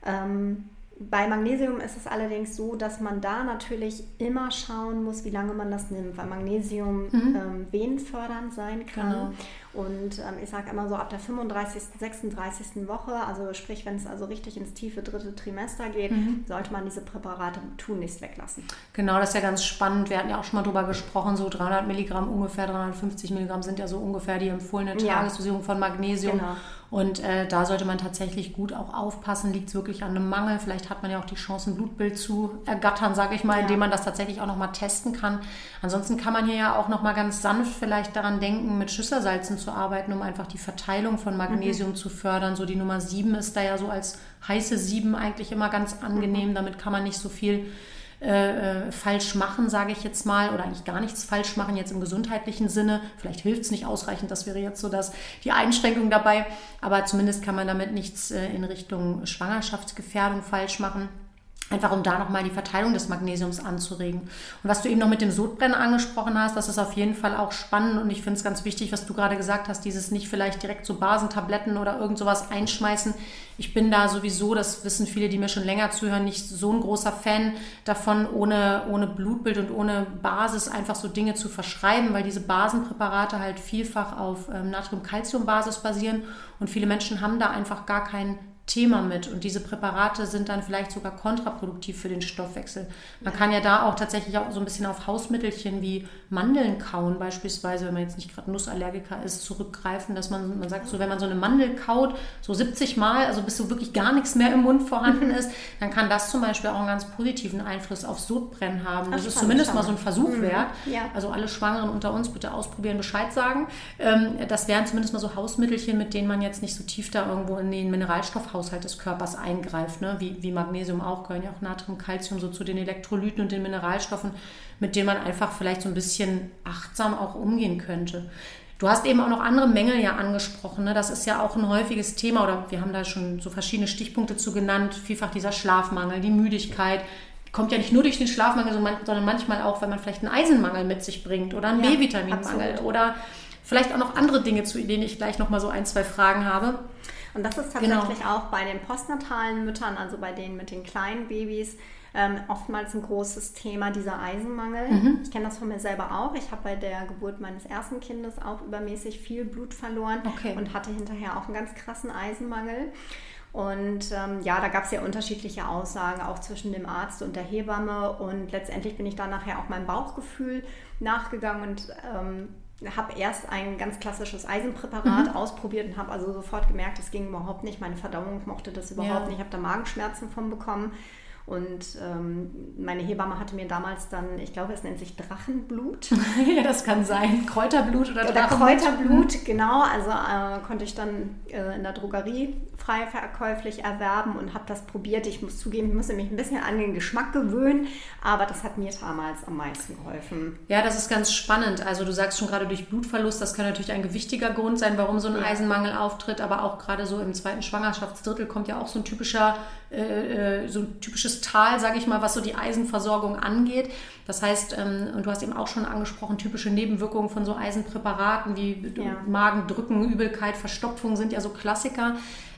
Ähm, bei Magnesium ist es allerdings so, dass man da natürlich immer schauen muss, wie lange man das nimmt, weil Magnesium mhm. ähm, venenfördernd sein kann. Genau. Und ähm, ich sage immer so ab der 35., 36. Woche, also sprich, wenn es also richtig ins tiefe dritte Trimester geht, mhm. sollte man diese Präparate tunlichst weglassen. Genau, das ist ja ganz spannend. Wir hatten ja auch schon mal drüber gesprochen, so 300 Milligramm ungefähr, 350 Milligramm sind ja so ungefähr die empfohlene Tagesdosierung ja. von Magnesium. Genau. Und äh, da sollte man tatsächlich gut auch aufpassen. Liegt es wirklich an einem Mangel? Vielleicht hat man ja auch die Chance, ein Blutbild zu ergattern, sage ich mal, ja. indem man das tatsächlich auch nochmal testen kann. Ansonsten kann man hier ja auch nochmal ganz sanft vielleicht daran denken, mit Schüsselsalzen zu arbeiten, um einfach die Verteilung von Magnesium mhm. zu fördern. So die Nummer 7 ist da ja so als heiße 7 eigentlich immer ganz angenehm. Mhm. Damit kann man nicht so viel äh, äh, falsch machen, sage ich jetzt mal, oder eigentlich gar nichts falsch machen, jetzt im gesundheitlichen Sinne. Vielleicht hilft es nicht ausreichend, das wäre jetzt so dass die Einschränkung dabei, aber zumindest kann man damit nichts äh, in Richtung Schwangerschaftsgefährdung falsch machen. Einfach um da nochmal die Verteilung des Magnesiums anzuregen. Und was du eben noch mit dem Sodbrennen angesprochen hast, das ist auf jeden Fall auch spannend und ich finde es ganz wichtig, was du gerade gesagt hast, dieses nicht vielleicht direkt so Basentabletten oder irgend sowas einschmeißen. Ich bin da sowieso, das wissen viele, die mir schon länger zuhören, nicht so ein großer Fan davon, ohne, ohne Blutbild und ohne Basis einfach so Dinge zu verschreiben, weil diese Basenpräparate halt vielfach auf ähm, Natrium-Calcium-Basis basieren und viele Menschen haben da einfach gar keinen Thema mit und diese Präparate sind dann vielleicht sogar kontraproduktiv für den Stoffwechsel. Man kann ja da auch tatsächlich auch so ein bisschen auf Hausmittelchen wie Mandeln kauen beispielsweise, wenn man jetzt nicht gerade Nussallergiker ist, zurückgreifen, dass man, man sagt so, wenn man so eine Mandel kaut, so 70 Mal, also bis so wirklich gar nichts mehr im Mund vorhanden ist, dann kann das zum Beispiel auch einen ganz positiven Einfluss auf Sodbrennen haben. Das, das ist zumindest mal so ein Versuch mhm. wert. Ja. Also alle Schwangeren unter uns bitte ausprobieren, Bescheid sagen. Ähm, das wären zumindest mal so Hausmittelchen, mit denen man jetzt nicht so tief da irgendwo in den Mineralstoff Haushalt des Körpers eingreift, ne? wie, wie Magnesium auch, gehören ja auch Natrium, Calcium so zu den Elektrolyten und den Mineralstoffen, mit denen man einfach vielleicht so ein bisschen achtsam auch umgehen könnte. Du hast eben auch noch andere Mängel ja angesprochen. Ne? Das ist ja auch ein häufiges Thema oder wir haben da schon so verschiedene Stichpunkte zu genannt. Vielfach dieser Schlafmangel, die Müdigkeit. Kommt ja nicht nur durch den Schlafmangel, sondern manchmal auch, wenn man vielleicht einen Eisenmangel mit sich bringt oder einen ja, B-Vitaminmangel oder vielleicht auch noch andere Dinge, zu denen ich gleich noch mal so ein, zwei Fragen habe. Und das ist genau. tatsächlich genau. auch bei den postnatalen Müttern, also bei denen mit den kleinen Babys, ähm, oftmals ein großes Thema, dieser Eisenmangel. Mhm. Ich kenne das von mir selber auch. Ich habe bei der Geburt meines ersten Kindes auch übermäßig viel Blut verloren okay. und hatte hinterher auch einen ganz krassen Eisenmangel. Und ähm, ja, da gab es ja unterschiedliche Aussagen, auch zwischen dem Arzt und der Hebamme. Und letztendlich bin ich dann nachher auch meinem Bauchgefühl nachgegangen und ähm, habe erst ein ganz klassisches Eisenpräparat mhm. ausprobiert und habe also sofort gemerkt, das ging überhaupt nicht. Meine Verdauung mochte das überhaupt ja. nicht. Ich habe da Magenschmerzen von bekommen. Und ähm, meine Hebamme hatte mir damals dann, ich glaube, es nennt sich Drachenblut. ja, das kann sein. Kräuterblut oder Drachenblut. Oder Kräuterblut, genau. Also äh, konnte ich dann äh, in der Drogerie frei verkäuflich erwerben und habe das probiert. Ich muss zugeben, ich musste mich ein bisschen an den Geschmack gewöhnen, aber das hat mir damals am meisten geholfen. Ja, das ist ganz spannend. Also du sagst schon gerade durch Blutverlust, das kann natürlich ein gewichtiger Grund sein, warum so ein ja. Eisenmangel auftritt, aber auch gerade so im zweiten Schwangerschaftsdrittel kommt ja auch so ein typischer, äh, äh so ein typisches Tal, sage ich mal, was so die Eisenversorgung angeht. Das heißt, ähm, und du hast eben auch schon angesprochen, typische Nebenwirkungen von so Eisenpräparaten wie ja. Magendrücken, Übelkeit, Verstopfung sind ja so Klassiker.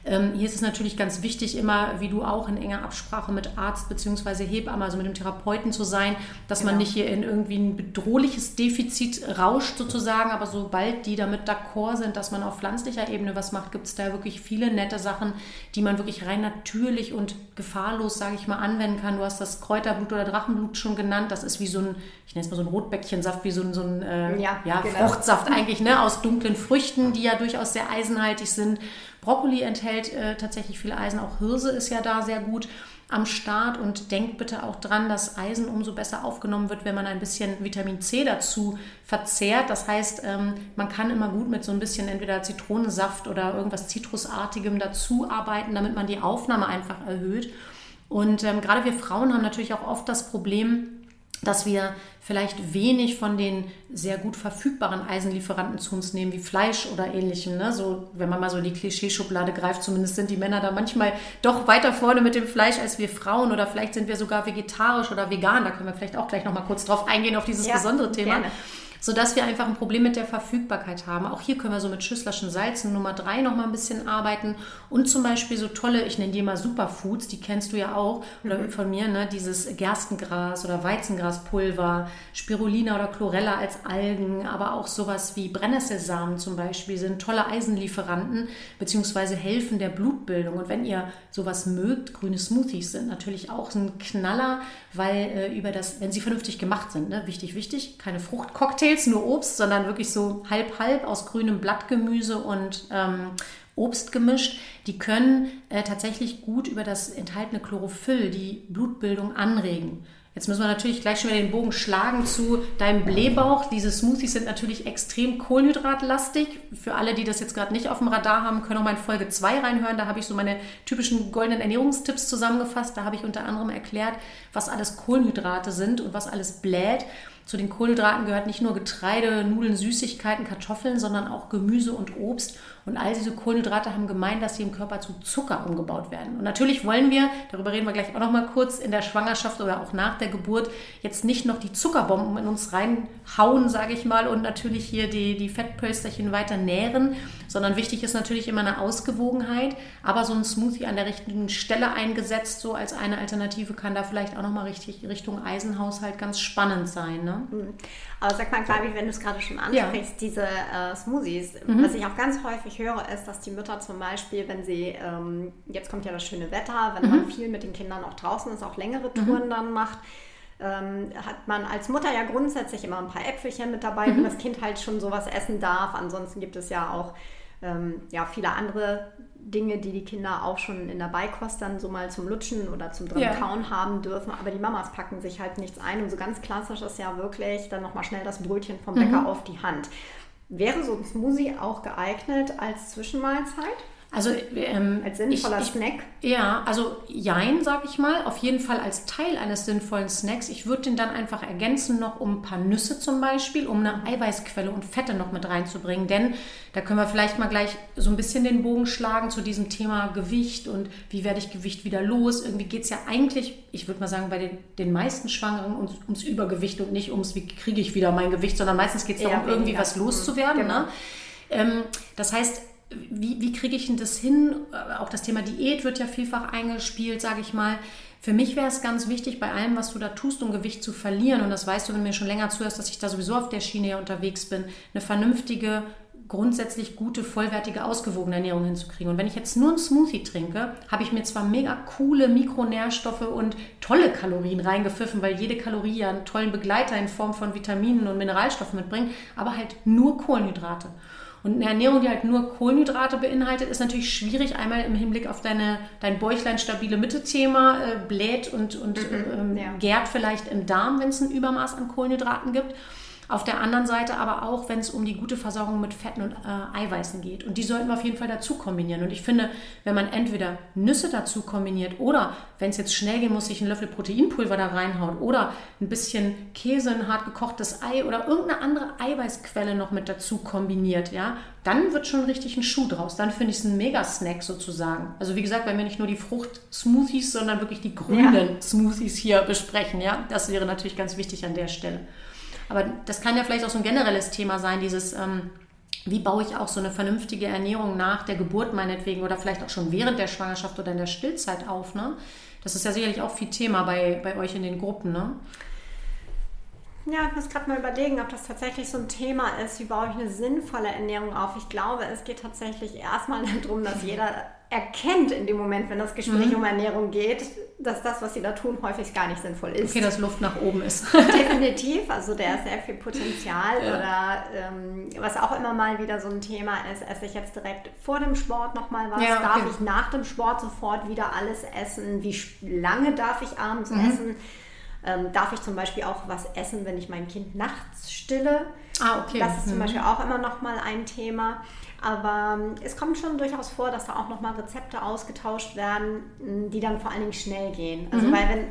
Ähm, hier ist es natürlich ganz wichtig, immer, wie du auch, in enger Absprache mit Arzt bzw. Hebamme, also mit dem Therapeuten zu sein, dass genau. man nicht hier in irgendwie ein bedrohliches Defizit rauscht sozusagen, aber sobald die damit d'accord sind, dass man auf pflanzlicher Ebene was macht, gibt es da wirklich viele nette Sachen, die man wirklich rein natürlich und gefahrlos, sage ich mal, anwenden kann. Du hast das Kräuterblut oder Drachenblut schon genannt. Das ist wie so ein, ich nenne es mal so ein Rotbäckchensaft, wie so ein, so ein äh, ja, ja genau. Fruchtsaft eigentlich, ne, aus dunklen Früchten, die ja durchaus sehr eisenhaltig sind. Brokkoli enthält äh, tatsächlich viel Eisen, auch Hirse ist ja da sehr gut am Start und denkt bitte auch dran, dass Eisen umso besser aufgenommen wird, wenn man ein bisschen Vitamin C dazu verzehrt. Das heißt, ähm, man kann immer gut mit so ein bisschen entweder Zitronensaft oder irgendwas Zitrusartigem dazu arbeiten, damit man die Aufnahme einfach erhöht. Und ähm, gerade wir Frauen haben natürlich auch oft das Problem, dass wir vielleicht wenig von den sehr gut verfügbaren Eisenlieferanten zu uns nehmen, wie Fleisch oder ähnlichem. Ne? So, wenn man mal so in die Klischeeschublade greift, zumindest sind die Männer da manchmal doch weiter vorne mit dem Fleisch als wir Frauen oder vielleicht sind wir sogar vegetarisch oder vegan. Da können wir vielleicht auch gleich noch mal kurz drauf eingehen, auf dieses ja, besondere Thema. Gerne sodass wir einfach ein Problem mit der Verfügbarkeit haben. Auch hier können wir so mit Schüsslerschen Salzen Nummer 3 noch mal ein bisschen arbeiten und zum Beispiel so tolle, ich nenne die mal Superfoods, die kennst du ja auch oder mhm. von mir, ne? dieses Gerstengras oder Weizengraspulver, Spirulina oder Chlorella als Algen, aber auch sowas wie Brennnesselsamen zum Beispiel sind tolle Eisenlieferanten beziehungsweise helfen der Blutbildung. Und wenn ihr sowas mögt, grüne Smoothies sind natürlich auch ein Knaller, weil äh, über das, wenn sie vernünftig gemacht sind, ne? wichtig, wichtig, keine Fruchtcocktails Cocktails, nur Obst, sondern wirklich so halb-halb aus grünem Blattgemüse und ähm, Obst gemischt. Die können äh, tatsächlich gut über das enthaltene Chlorophyll die Blutbildung anregen. Jetzt müssen wir natürlich gleich schon wieder den Bogen schlagen zu deinem Blähbauch. Diese Smoothies sind natürlich extrem kohlenhydratlastig. Für alle, die das jetzt gerade nicht auf dem Radar haben, können auch mal in Folge 2 reinhören. Da habe ich so meine typischen goldenen Ernährungstipps zusammengefasst. Da habe ich unter anderem erklärt, was alles Kohlenhydrate sind und was alles bläht. Zu den Kohlenhydraten gehört nicht nur Getreide, Nudeln, Süßigkeiten, Kartoffeln, sondern auch Gemüse und Obst. Und all diese Kohlenhydrate haben gemeint, dass sie im Körper zu Zucker umgebaut werden. Und natürlich wollen wir, darüber reden wir gleich auch noch mal kurz, in der Schwangerschaft oder auch nach der Geburt jetzt nicht noch die Zuckerbomben in uns reinhauen, sage ich mal, und natürlich hier die, die Fettpölsterchen weiter nähren, sondern wichtig ist natürlich immer eine Ausgewogenheit. Aber so ein Smoothie an der richtigen Stelle eingesetzt, so als eine Alternative, kann da vielleicht auch noch mal richtig Richtung Eisenhaushalt ganz spannend sein. Ne? Mhm. Aber sag mal, Gabi, wenn du es gerade schon ansprichst, ja. diese äh, Smoothies, mhm. was ich auch ganz häufig höre, ist, dass die Mütter zum Beispiel, wenn sie, ähm, jetzt kommt ja das schöne Wetter, wenn mhm. man viel mit den Kindern auch draußen ist, auch längere Touren mhm. dann macht, ähm, hat man als Mutter ja grundsätzlich immer ein paar Äpfelchen mit dabei, wenn mhm. das Kind halt schon sowas essen darf. Ansonsten gibt es ja auch ähm, ja, viele andere Dinge, die die Kinder auch schon in der Beikost dann so mal zum Lutschen oder zum drin ja. kauen haben dürfen. Aber die Mamas packen sich halt nichts ein. Und so ganz klassisch ist ja wirklich dann nochmal schnell das Brötchen vom Bäcker mhm. auf die Hand. Wäre so ein Smoothie auch geeignet als Zwischenmahlzeit? Also ähm, als sinnvoller ich, Snack? Ja, also Jein, sag ich mal, auf jeden Fall als Teil eines sinnvollen Snacks. Ich würde den dann einfach ergänzen noch um ein paar Nüsse zum Beispiel, um eine Eiweißquelle und Fette noch mit reinzubringen. Denn da können wir vielleicht mal gleich so ein bisschen den Bogen schlagen zu diesem Thema Gewicht und wie werde ich Gewicht wieder los. Irgendwie geht es ja eigentlich, ich würde mal sagen, bei den, den meisten Schwangeren ums, ums, Übergewicht und nicht ums, wie kriege ich wieder mein Gewicht, sondern meistens geht es darum, irgendwie was loszuwerden. Genau. Ne? Ähm, das heißt, wie, wie kriege ich denn das hin? Äh, auch das Thema Diät wird ja vielfach eingespielt, sage ich mal. Für mich wäre es ganz wichtig, bei allem, was du da tust, um Gewicht zu verlieren, und das weißt du, wenn du mir schon länger zuhörst, dass ich da sowieso auf der Schiene unterwegs bin, eine vernünftige grundsätzlich gute, vollwertige, ausgewogene Ernährung hinzukriegen. Und wenn ich jetzt nur einen Smoothie trinke, habe ich mir zwar mega coole Mikronährstoffe und tolle Kalorien reingepfiffen, weil jede Kalorie ja einen tollen Begleiter in Form von Vitaminen und Mineralstoffen mitbringt, aber halt nur Kohlenhydrate. Und eine Ernährung, die halt nur Kohlenhydrate beinhaltet, ist natürlich schwierig. Einmal im Hinblick auf deine, dein Bäuchlein stabile Mitte-Thema, äh, bläht und, und mhm, ähm, ja. gärt vielleicht im Darm, wenn es ein Übermaß an Kohlenhydraten gibt. Auf der anderen Seite aber auch, wenn es um die gute Versorgung mit Fetten und äh, Eiweißen geht. Und die sollten wir auf jeden Fall dazu kombinieren. Und ich finde, wenn man entweder Nüsse dazu kombiniert oder, wenn es jetzt schnell gehen muss, sich einen Löffel Proteinpulver da reinhaut oder ein bisschen Käse, ein hart gekochtes Ei oder irgendeine andere Eiweißquelle noch mit dazu kombiniert, ja, dann wird schon richtig ein Schuh draus. Dann finde ich es ein Mega-Snack sozusagen. Also wie gesagt, wenn wir nicht nur die Frucht-Smoothies, sondern wirklich die grünen ja. Smoothies hier besprechen, ja, das wäre natürlich ganz wichtig an der Stelle. Aber das kann ja vielleicht auch so ein generelles Thema sein, dieses, ähm, wie baue ich auch so eine vernünftige Ernährung nach der Geburt meinetwegen oder vielleicht auch schon während der Schwangerschaft oder in der Stillzeit auf. Ne? Das ist ja sicherlich auch viel Thema bei, bei euch in den Gruppen. Ne? Ja, ich muss gerade mal überlegen, ob das tatsächlich so ein Thema ist. Wie baue ich eine sinnvolle Ernährung auf? Ich glaube, es geht tatsächlich erstmal darum, dass jeder erkennt in dem Moment, wenn das Gespräch mhm. um Ernährung geht, dass das, was sie da tun, häufig gar nicht sinnvoll ist. Okay, dass Luft nach oben ist. Definitiv, also der ist sehr viel Potenzial. Ja. Oder ähm, was auch immer mal wieder so ein Thema ist, esse ich jetzt direkt vor dem Sport nochmal was? Ja, okay. Darf ich nach dem Sport sofort wieder alles essen? Wie lange darf ich abends mhm. essen? Ähm, darf ich zum Beispiel auch was essen, wenn ich mein Kind nachts stille? Ah, okay. Das ist mhm. zum Beispiel auch immer noch mal ein Thema. Aber ähm, es kommt schon durchaus vor, dass da auch noch mal Rezepte ausgetauscht werden, die dann vor allen Dingen schnell gehen. Also mhm. weil wenn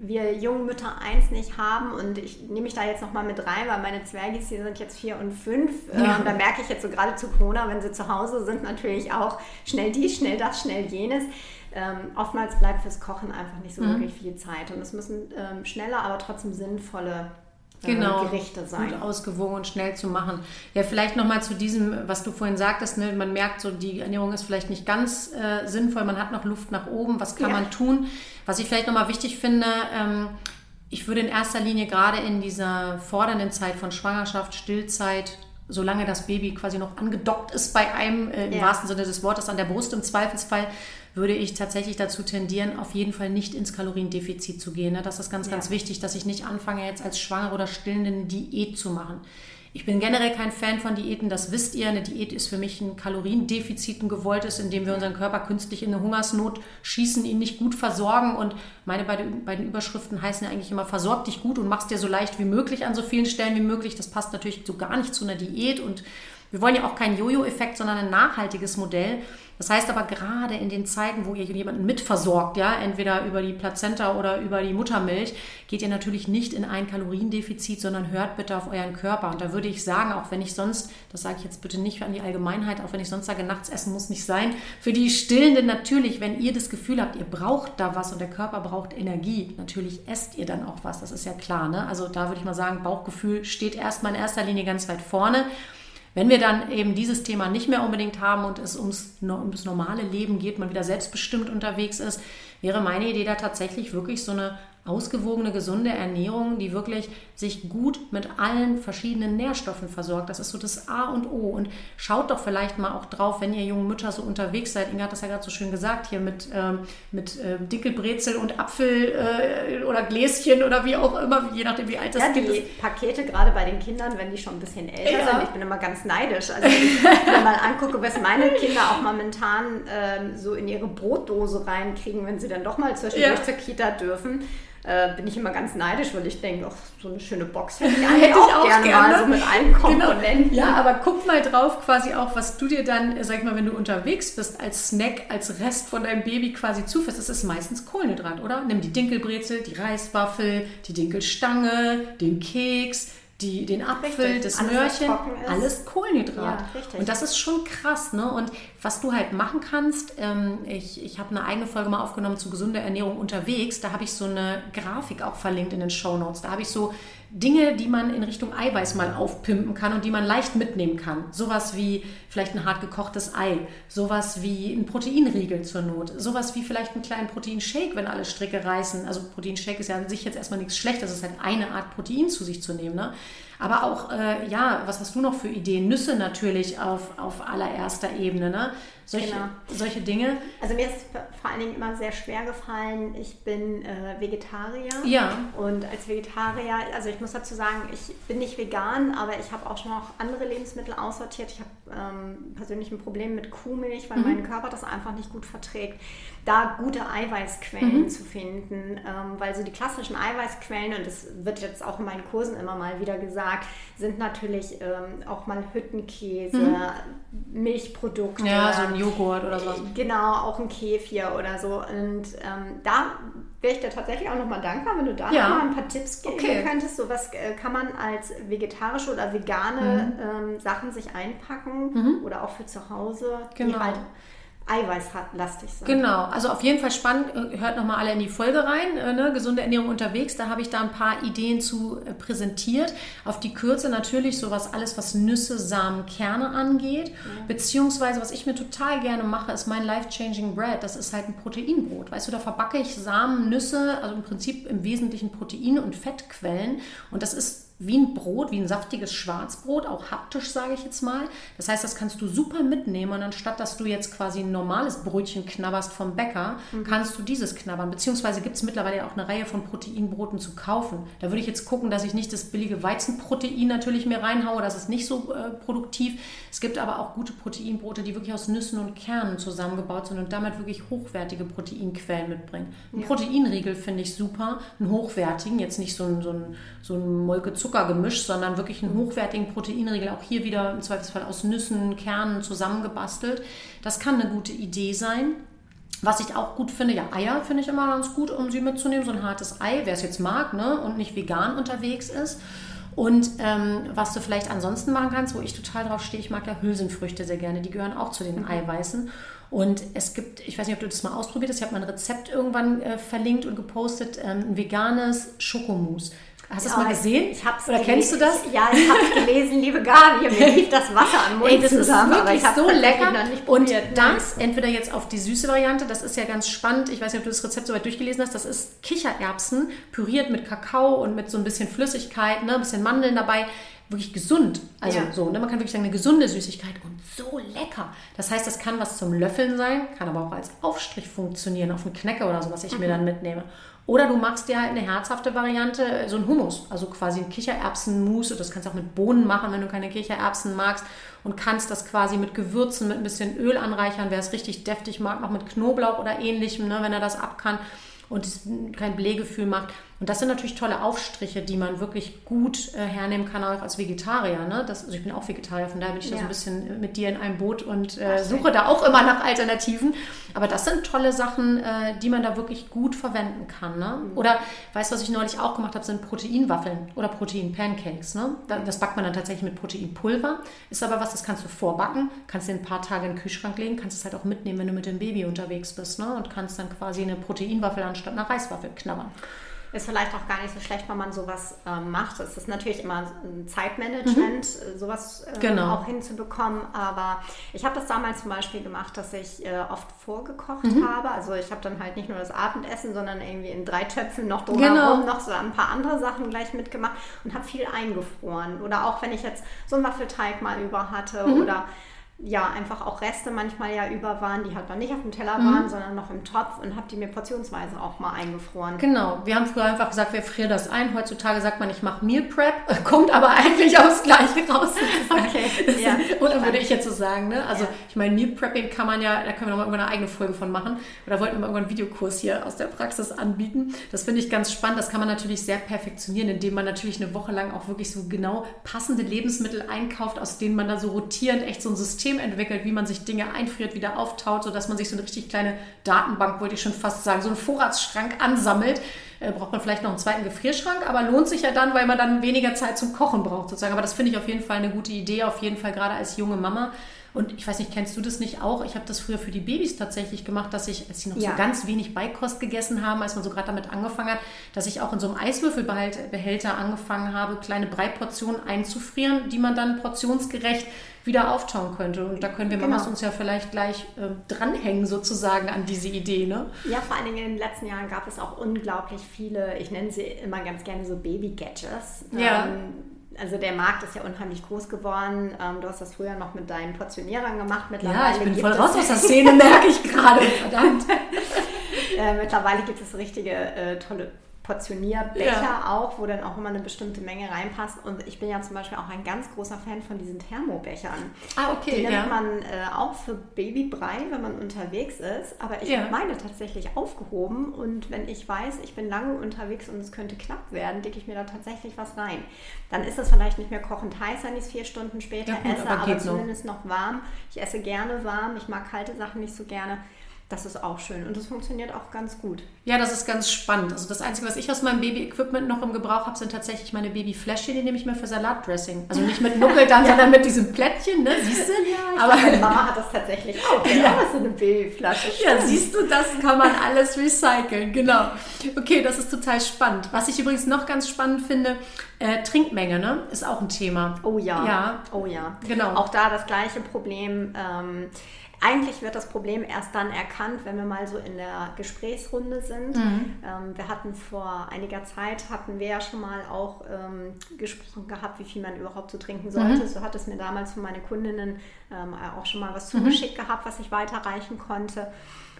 wir jungen Mütter eins nicht haben und ich nehme mich da jetzt noch mal mit rein, weil meine Zwergis, die sind jetzt vier und fünf. Ja. Ähm, da merke ich jetzt so gerade zu Corona, wenn sie zu Hause sind, natürlich auch schnell dies, schnell das, schnell jenes ähm, oftmals bleibt fürs Kochen einfach nicht so mhm. wirklich viel Zeit. Und es müssen ähm, schnelle, aber trotzdem sinnvolle genau, Gerichte sein. Gut ausgewogen und schnell zu machen. Ja, vielleicht nochmal zu diesem, was du vorhin sagtest, ne? man merkt so, die Ernährung ist vielleicht nicht ganz äh, sinnvoll, man hat noch Luft nach oben, was kann ja. man tun? Was ich vielleicht nochmal wichtig finde, ähm, ich würde in erster Linie gerade in dieser fordernden Zeit von Schwangerschaft, Stillzeit, solange das Baby quasi noch angedockt ist bei einem, äh, im ja. wahrsten Sinne des Wortes, an der Brust im Zweifelsfall, würde ich tatsächlich dazu tendieren, auf jeden Fall nicht ins Kaloriendefizit zu gehen. Ne? Das ist ganz, ja. ganz wichtig, dass ich nicht anfange, jetzt als Schwangere oder Stillende eine Diät zu machen. Ich bin generell kein Fan von Diäten, das wisst ihr. Eine Diät ist für mich ein Kaloriendefizit, ein gewolltes, indem wir unseren Körper künstlich in eine Hungersnot schießen, ihn nicht gut versorgen. Und meine beiden, beiden Überschriften heißen ja eigentlich immer, versorg dich gut und mach's dir so leicht wie möglich an so vielen Stellen wie möglich. Das passt natürlich so gar nicht zu einer Diät. Und wir wollen ja auch keinen Jojo-Effekt, sondern ein nachhaltiges Modell. Das heißt aber gerade in den Zeiten, wo ihr jemanden mitversorgt, ja, entweder über die Plazenta oder über die Muttermilch, geht ihr natürlich nicht in ein Kaloriendefizit, sondern hört bitte auf euren Körper. Und da würde ich sagen, auch wenn ich sonst, das sage ich jetzt bitte nicht an die Allgemeinheit, auch wenn ich sonst sage, nachts essen muss nicht sein, für die Stillenden natürlich, wenn ihr das Gefühl habt, ihr braucht da was und der Körper braucht Energie, natürlich esst ihr dann auch was, das ist ja klar. Ne? Also da würde ich mal sagen, Bauchgefühl steht erstmal in erster Linie ganz weit vorne. Wenn wir dann eben dieses Thema nicht mehr unbedingt haben und es ums, ums normale Leben geht, man wieder selbstbestimmt unterwegs ist, wäre meine Idee da tatsächlich wirklich so eine ausgewogene, gesunde Ernährung, die wirklich sich gut mit allen verschiedenen Nährstoffen versorgt. Das ist so das A und O. Und schaut doch vielleicht mal auch drauf, wenn ihr jungen Mütter so unterwegs seid. Inga hat das ja gerade so schön gesagt, hier mit, ähm, mit äh, Dickelbrezel und Apfel äh, oder Gläschen oder wie auch immer, je nachdem, wie alt das ja, Kind die Pakete, gerade bei den Kindern, wenn die schon ein bisschen älter ja. sind, ich bin immer ganz neidisch. Also, wenn ich mir mal angucke, was meine Kinder auch momentan ähm, so in ihre Brotdose reinkriegen, wenn sie dann doch mal zwischendurch ja. zur Kita dürfen äh, bin ich immer ganz neidisch, weil ich denke, so eine schöne Box hätte ich eigentlich auch, auch gerne, gerne, mal so mit allen genau. Komponenten. Genau. Ja, aber guck mal drauf quasi auch, was du dir dann, sag ich mal, wenn du unterwegs bist, als Snack, als Rest von deinem Baby quasi zuführst. Das ist meistens Kohlenhydrat, oder? Nimm die Dinkelbrezel, die Reiswaffel, die Dinkelstange, den Keks, die, den Apfel, richtig. das alles, Möhrchen, alles Kohlenhydrat. Ja, und das ist schon krass. Ne? Und was du halt machen kannst, ähm, ich, ich habe eine eigene Folge mal aufgenommen zu gesunder Ernährung unterwegs. Da habe ich so eine Grafik auch verlinkt in den Show Notes. Da habe ich so Dinge, die man in Richtung Eiweiß mal aufpimpen kann und die man leicht mitnehmen kann. Sowas wie vielleicht ein hart gekochtes Ei, sowas wie ein Proteinriegel zur Not, sowas wie vielleicht einen kleinen Proteinshake, wenn alle Stricke reißen. Also Proteinshake ist ja an sich jetzt erstmal nichts Schlechtes, es ist halt eine Art Protein zu sich zu nehmen. Ne? Aber auch, äh, ja, was hast du noch für Ideen? Nüsse natürlich auf, auf allererster Ebene, ne? Solche, genau. solche Dinge. Also mir ist vor allen Dingen immer sehr schwer gefallen. Ich bin äh, Vegetarier. Ja. Und als Vegetarier, also ich muss dazu sagen, ich bin nicht vegan, aber ich habe auch schon noch andere Lebensmittel aussortiert. Ich habe ähm, persönlich ein Problem mit Kuhmilch, weil mhm. mein Körper das einfach nicht gut verträgt da gute Eiweißquellen mhm. zu finden, ähm, weil so die klassischen Eiweißquellen, und das wird jetzt auch in meinen Kursen immer mal wieder gesagt, sind natürlich ähm, auch mal Hüttenkäse, mhm. Milchprodukte. Ja, so Joghurt oder so. Genau, auch ein Kefir oder so. Und ähm, da wäre ich dir tatsächlich auch nochmal dankbar, wenn du da ja. noch mal ein paar Tipps geben okay. könntest. So was äh, kann man als vegetarische oder vegane mhm. ähm, Sachen sich einpacken mhm. oder auch für zu Hause, genau. die halt eiweißlastig sein. Genau, also auf jeden Fall spannend. Hört nochmal alle in die Folge rein. Äh, ne? Gesunde Ernährung unterwegs. Da habe ich da ein paar Ideen zu äh, präsentiert. Auf die Kürze natürlich sowas alles, was Nüsse, Samen, Kerne angeht. Ja. Beziehungsweise, was ich mir total gerne mache, ist mein Life-Changing Bread. Das ist halt ein Proteinbrot. Weißt du, da verbacke ich Samen, Nüsse, also im Prinzip im Wesentlichen Proteine und Fettquellen. Und das ist wie ein Brot, wie ein saftiges Schwarzbrot, auch haptisch, sage ich jetzt mal. Das heißt, das kannst du super mitnehmen und anstatt, dass du jetzt quasi ein normales Brötchen knabberst vom Bäcker, mhm. kannst du dieses knabbern. Beziehungsweise gibt es mittlerweile auch eine Reihe von Proteinbroten zu kaufen. Da würde ich jetzt gucken, dass ich nicht das billige Weizenprotein natürlich mir reinhaue, das ist nicht so äh, produktiv. Es gibt aber auch gute Proteinbrote, die wirklich aus Nüssen und Kernen zusammengebaut sind und damit wirklich hochwertige Proteinquellen mitbringen. Ein ja. Proteinriegel finde ich super, einen hochwertigen, jetzt nicht so ein, so ein, so ein Molke Zuckergemisch, sondern wirklich einen hochwertigen Proteinriegel, auch hier wieder im Zweifelsfall aus Nüssen, Kernen zusammengebastelt. Das kann eine gute Idee sein. Was ich auch gut finde, ja, Eier finde ich immer ganz gut, um sie mitzunehmen. So ein hartes Ei, wer es jetzt mag ne, und nicht vegan unterwegs ist. Und ähm, was du vielleicht ansonsten machen kannst, wo ich total drauf stehe, ich mag ja Hülsenfrüchte sehr gerne, die gehören auch zu den mhm. Eiweißen. Und es gibt, ich weiß nicht, ob du das mal ausprobiert hast, ich habe mal ein Rezept irgendwann äh, verlinkt und gepostet, ähm, ein veganes Schokomousse. Hast du es mal gesehen? Ich hab's Oder kennst du das? Ja, ich habe es gelesen, liebe Gabi. Mir lief das Wasser am Mund Ey, das zusammen. Ist wirklich so lecker. Und das, entweder jetzt auf die süße Variante, das ist ja ganz spannend. Ich weiß nicht, ob du das Rezept soweit durchgelesen hast. Das ist Kichererbsen püriert mit Kakao und mit so ein bisschen Flüssigkeit, ne, ein bisschen Mandeln dabei wirklich gesund. Also ja. so, ne? man kann wirklich sagen, eine gesunde Süßigkeit und so lecker. Das heißt, das kann was zum Löffeln sein, kann aber auch als Aufstrich funktionieren auf einen Knecker oder so, was ich mhm. mir dann mitnehme. Oder du machst dir halt eine herzhafte Variante, so ein Hummus, also quasi ein Kichererbsenmus. Das kannst du auch mit Bohnen machen, wenn du keine Kichererbsen magst. Und kannst das quasi mit Gewürzen, mit ein bisschen Öl anreichern. Wer es richtig deftig mag, noch mit Knoblauch oder ähnlichem, ne, wenn er das ab kann und kein Blähgefühl macht. Und das sind natürlich tolle Aufstriche, die man wirklich gut äh, hernehmen kann, auch als Vegetarier. Ne? Das, also ich bin auch Vegetarier, von daher bin ich ja. da so ein bisschen mit dir in einem Boot und äh, suche da auch immer nach Alternativen. Aber das sind tolle Sachen, äh, die man da wirklich gut verwenden kann. Ne? Mhm. Oder, weißt du, was ich neulich auch gemacht habe, sind Proteinwaffeln oder Proteinpancakes. Ne? Das backt man dann tatsächlich mit Proteinpulver. Ist aber was, das kannst du vorbacken, kannst dir ein paar Tage in den Kühlschrank legen, kannst es halt auch mitnehmen, wenn du mit dem Baby unterwegs bist. Ne? Und kannst dann quasi eine Proteinwaffel anstatt einer Reiswaffel knabbern ist vielleicht auch gar nicht so schlecht, wenn man sowas äh, macht. Es ist natürlich immer ein Zeitmanagement, mhm. sowas äh, genau. auch hinzubekommen. Aber ich habe das damals zum Beispiel gemacht, dass ich äh, oft vorgekocht mhm. habe. Also ich habe dann halt nicht nur das Abendessen, sondern irgendwie in drei Töpfen noch drumherum genau. noch so ein paar andere Sachen gleich mitgemacht und habe viel eingefroren. Oder auch wenn ich jetzt so einen Waffelteig mal über hatte mhm. oder ja, einfach auch Reste manchmal ja über waren, die halt noch nicht auf dem Teller waren, mhm. sondern noch im Topf und habe die mir portionsweise auch mal eingefroren. Genau, wir haben früher einfach gesagt, wir frieren das ein. Heutzutage sagt man, ich mache Meal Prep, kommt aber eigentlich aufs Gleiche raus. Okay, ja. Oder würde ich jetzt so sagen, ne? Also ja. ich meine, Meal Prepping kann man ja, da können wir noch mal irgendwann eine eigene Folge von machen. Oder wollten wir mal irgendwann einen Videokurs hier aus der Praxis anbieten. Das finde ich ganz spannend. Das kann man natürlich sehr perfektionieren, indem man natürlich eine Woche lang auch wirklich so genau passende Lebensmittel einkauft, aus denen man da so rotierend echt so ein System System entwickelt, wie man sich Dinge einfriert, wieder auftaut, sodass man sich so eine richtig kleine Datenbank, wollte ich schon fast sagen, so einen Vorratsschrank ansammelt. Äh, braucht man vielleicht noch einen zweiten Gefrierschrank, aber lohnt sich ja dann, weil man dann weniger Zeit zum Kochen braucht sozusagen. Aber das finde ich auf jeden Fall eine gute Idee, auf jeden Fall gerade als junge Mama. Und ich weiß nicht, kennst du das nicht auch? Ich habe das früher für die Babys tatsächlich gemacht, dass ich, als sie noch ja. so ganz wenig Beikost gegessen haben, als man so gerade damit angefangen hat, dass ich auch in so einem Eiswürfelbehälter angefangen habe, kleine Breiportionen einzufrieren, die man dann portionsgerecht wieder auftauen könnte. Und da können wir genau. Mamas uns ja vielleicht gleich äh, dranhängen sozusagen an diese Idee. Ne? Ja, vor allen Dingen in den letzten Jahren gab es auch unglaublich viele, ich nenne sie immer ganz gerne so Baby-Gadgets. Ja. Ähm, also der Markt ist ja unheimlich groß geworden. Ähm, du hast das früher noch mit deinen Portionierern gemacht. Mittlerweile ja, ich bin voll raus aus der Szene, merke ich gerade. Verdammt. äh, mittlerweile gibt es richtige äh, tolle Portionierbecher ja. auch, wo dann auch immer eine bestimmte Menge reinpasst. Und ich bin ja zum Beispiel auch ein ganz großer Fan von diesen Thermobechern. Ah, okay. Die nimmt ja. man äh, auch für Babybrei, wenn man unterwegs ist. Aber ich ja. habe meine tatsächlich aufgehoben. Und wenn ich weiß, ich bin lange unterwegs und es könnte knapp werden, dicke ich mir da tatsächlich was rein. Dann ist es vielleicht nicht mehr kochend heiß, wenn ich es vier Stunden später gut, esse, aber, aber zumindest noch. noch warm. Ich esse gerne warm. Ich mag kalte Sachen nicht so gerne. Das ist auch schön und das funktioniert auch ganz gut. Ja, das ist ganz spannend. Also das Einzige, was ich aus meinem Baby-Equipment noch im Gebrauch habe, sind tatsächlich meine Baby-Fläschchen, die nehme ich mir für Salatdressing. Also nicht mit Nuckel dann, ja. sondern mit diesem Plättchen, ne? Siehst du? Ja, Aber meine Mama hat das tatsächlich auch. Ja, ja. so eine Babyflasche. Ja, siehst du, das kann man alles recyceln. Genau. Okay, das ist total spannend. Was ich übrigens noch ganz spannend finde, äh, Trinkmenge, ne? Ist auch ein Thema. Oh ja. Ja. Oh ja. Genau. Auch da das gleiche Problem. Ähm, eigentlich wird das Problem erst dann erkannt, wenn wir mal so in der Gesprächsrunde sind. Mhm. Ähm, wir hatten vor einiger Zeit, hatten wir ja schon mal auch ähm, gesprochen gehabt, wie viel man überhaupt so trinken sollte. Mhm. So hat es mir damals von meinen Kundinnen ähm, auch schon mal was mhm. zugeschickt mhm. gehabt, was ich weiterreichen konnte.